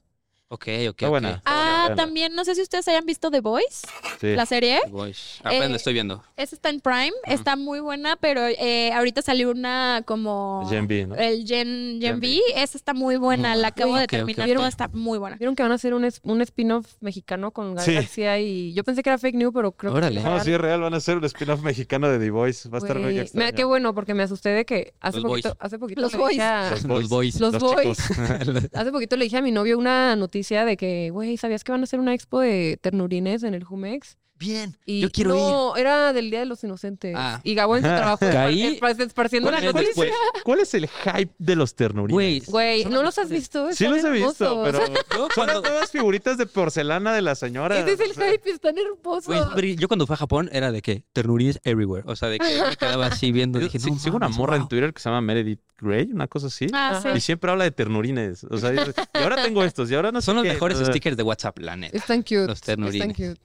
Ok, ok. Está buena. Ah, también, no sé si ustedes hayan visto The Voice, Sí. la serie. Boys. Apenas Eh, la estoy viendo. Esa está en Prime, está muy buena, pero eh, ahorita salió una como... Gen B, ¿no? El Gen, Gen Gen V, esa está muy buena, Muy la acabo de terminar, ok. toda está muy buena. Vieron que van a hacer un, un spin-off mexicano con Gael Sí. García y yo pensé que era fake news, pero creo Órale. que es No, real. sí es real, van a hacer un spin-off mexicano de The Voice. Va a estar muy extraño. qué bueno, porque me asusté de que hace Los poquito, boys. hace poquito Los boys. dije a- Los boys. Los boys. hace poquito le dije a mi novio una noticia de que, güey, ¿sabías que van a hacer una expo de ternurines en el Jumex? Bien. Y Yo quiero ir. no, era del Día de los Inocentes. Ah. Y Gabo en su trabajo Caí. espar- esparciendo la ¿Cuál es ¿Cuál, es noticia. el, cuál es el hype de los ternurines? Güey. ¿no los has visto? Sí Están los he visto, pero Yo son las nuevas figuritas de porcelana de la señora. Ese es el hype, están hermosos. güey, yo cuando fui a Japón era de que ternurines everywhere. O sea, de que me quedaba así viendo. Dije, no, sigo una morra en. Twitter que se llama Meredith Grey, una cosa así. Ah, sí. Y siempre habla de ternurines. O sea, dice, y ahora tengo estos, y ahora no sé Son los qué". mejores O sea, stickers de WhatsApp, la neta. Están cute. Los Están ternurines. cute.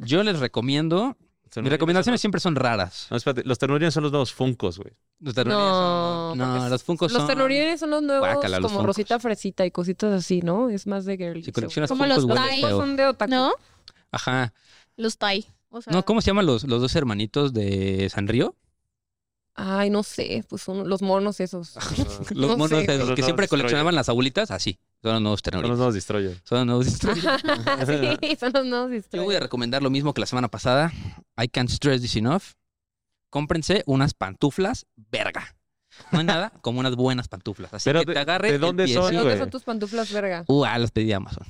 Yo les recomiendo. Mis recomendaciones siempre son raras. los- No, espérate, los ternurines son los nuevos funcos, güey. Los ternurines No, son- No, los Funkos Los son. ternurines son los nuevos, Guácala, los como Funkos. Rosita Fresita y cositas así, ¿no? Es más de girly. Si coleccionas Como Funkos, los Thai. feo. son de otaku. ¿No? Ajá. Los Thai. O sea, No, ¿cómo se llaman los, los dos hermanitos de Sanrío? Ay, no sé, pues son los monos esos. Los No monos sé. esos los que siempre coleccionaban las abuelitas, así. Son los nuevos Son los nuevos destroyers. Son los nuevos Destroyers. sí, son los nuevos Yo voy a recomendar lo mismo que la semana pasada. I can't stress this enough. Cómprense unas pantuflas verga. No hay nada como unas buenas pantuflas. Así Pero que de- te agarre ¿de el dónde pie, son. ¿De dónde son tus pantuflas, verga? Uh, ah, las pedí de Amazon.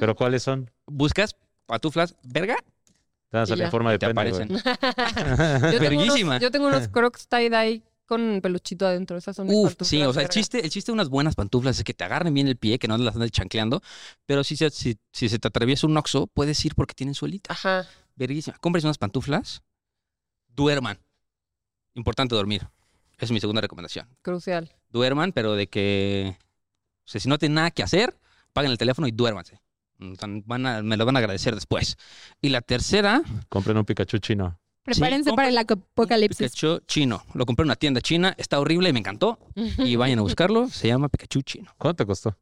¿Pero cuáles son? Buscas pantuflas, verga, Te van a Y salir ya. en forma de te pene, aparecen. Yo tengo, Verguísima. unos, yo tengo unos crocs tie-dye con peluchito adentro. Esas son mis Uf, pantuflas, sí, o sea, el chiste, el chiste de unas buenas pantuflas es que te agarren bien el pie, que no las andes chancleando, pero si se, si, si se te atraviesa un oxo, puedes ir porque tienen suelita. Ajá. Verguísima. Compres unas pantuflas, duerman. Importante dormir. Esa es mi segunda recomendación. Crucial. Duerman, pero de que, o sea, si no tienen nada que hacer, paguen el teléfono y duérmanse. Mm, Van a- me lo van a agradecer después. Y la tercera, Compren un Pikachu chino. Prepárense Sí, para el apocalipsis. Pikachu chino. Lo compré en una tienda china, está horrible y me encantó. Y vayan a buscarlo, se llama Pikachu chino. ¿Cuánto te costó?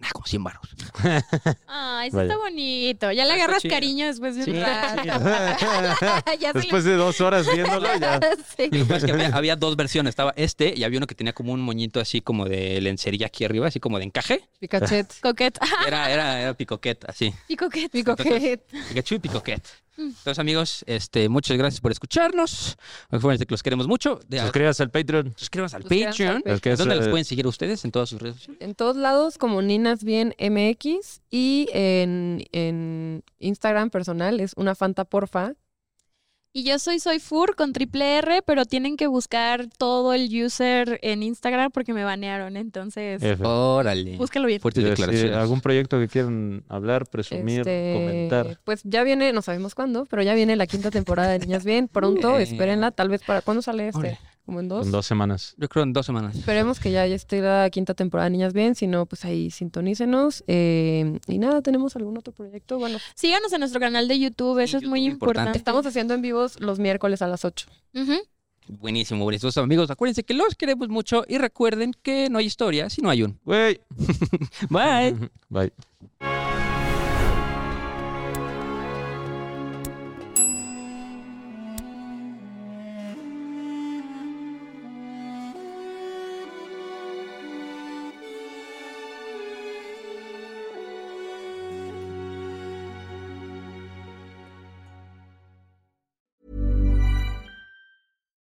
Ah, como 100 baros. Ay, sí está bonito. Ya le Está agarras chido. cariño después de un Sí, rato. ya Después de dos horas viéndolo, ya. Sí. Lo peor es que había, había dos versiones. Estaba este y había uno que tenía como un moñito así como de lencería aquí arriba, así como de encaje. Picachet. Coquet. Era, era, era picoquet, así. Y coquet. Picoquet. Pikachu y picoquet. Entonces, amigos, este, muchas gracias por escucharnos. Los queremos mucho. De, Suscríbase al Patreon. suscríbanse al Patreon. ¿Dónde los pueden seguir ustedes? En todas sus redes sociales. En todos lados como Ninas Bien MX y en, en Instagram personal es una Fanta Porfa. Y yo soy Soy Fur con triple R, pero tienen que buscar todo el user en Instagram porque me banearon. Entonces, F. Órale. búscalo bien. Fuertes Sí, declaraciones. ¿Algún proyecto que quieran hablar, presumir, Este, comentar? Pues ya viene, no sabemos cuándo, pero ya viene la quinta temporada de Niñas Bien. Pronto, espérenla, tal vez para... ¿Cuándo sale este? Órale. Como en dos. En dos semanas. Yo creo en dos semanas. Esperemos que ya, ya esté la quinta temporada de Niñas Bien, si no, pues ahí sintonícenos. Eh, y nada, ¿tenemos algún otro proyecto? Bueno, Síganos en nuestro canal de YouTube, eso es muy importante. importante. estamos haciendo en vivos los miércoles a las 8. Ujú. Buenísimo, buenísimo. Entonces, amigos, acuérdense que los queremos mucho y recuerden que no hay historia si no hay un. Güey. Bye. Bye.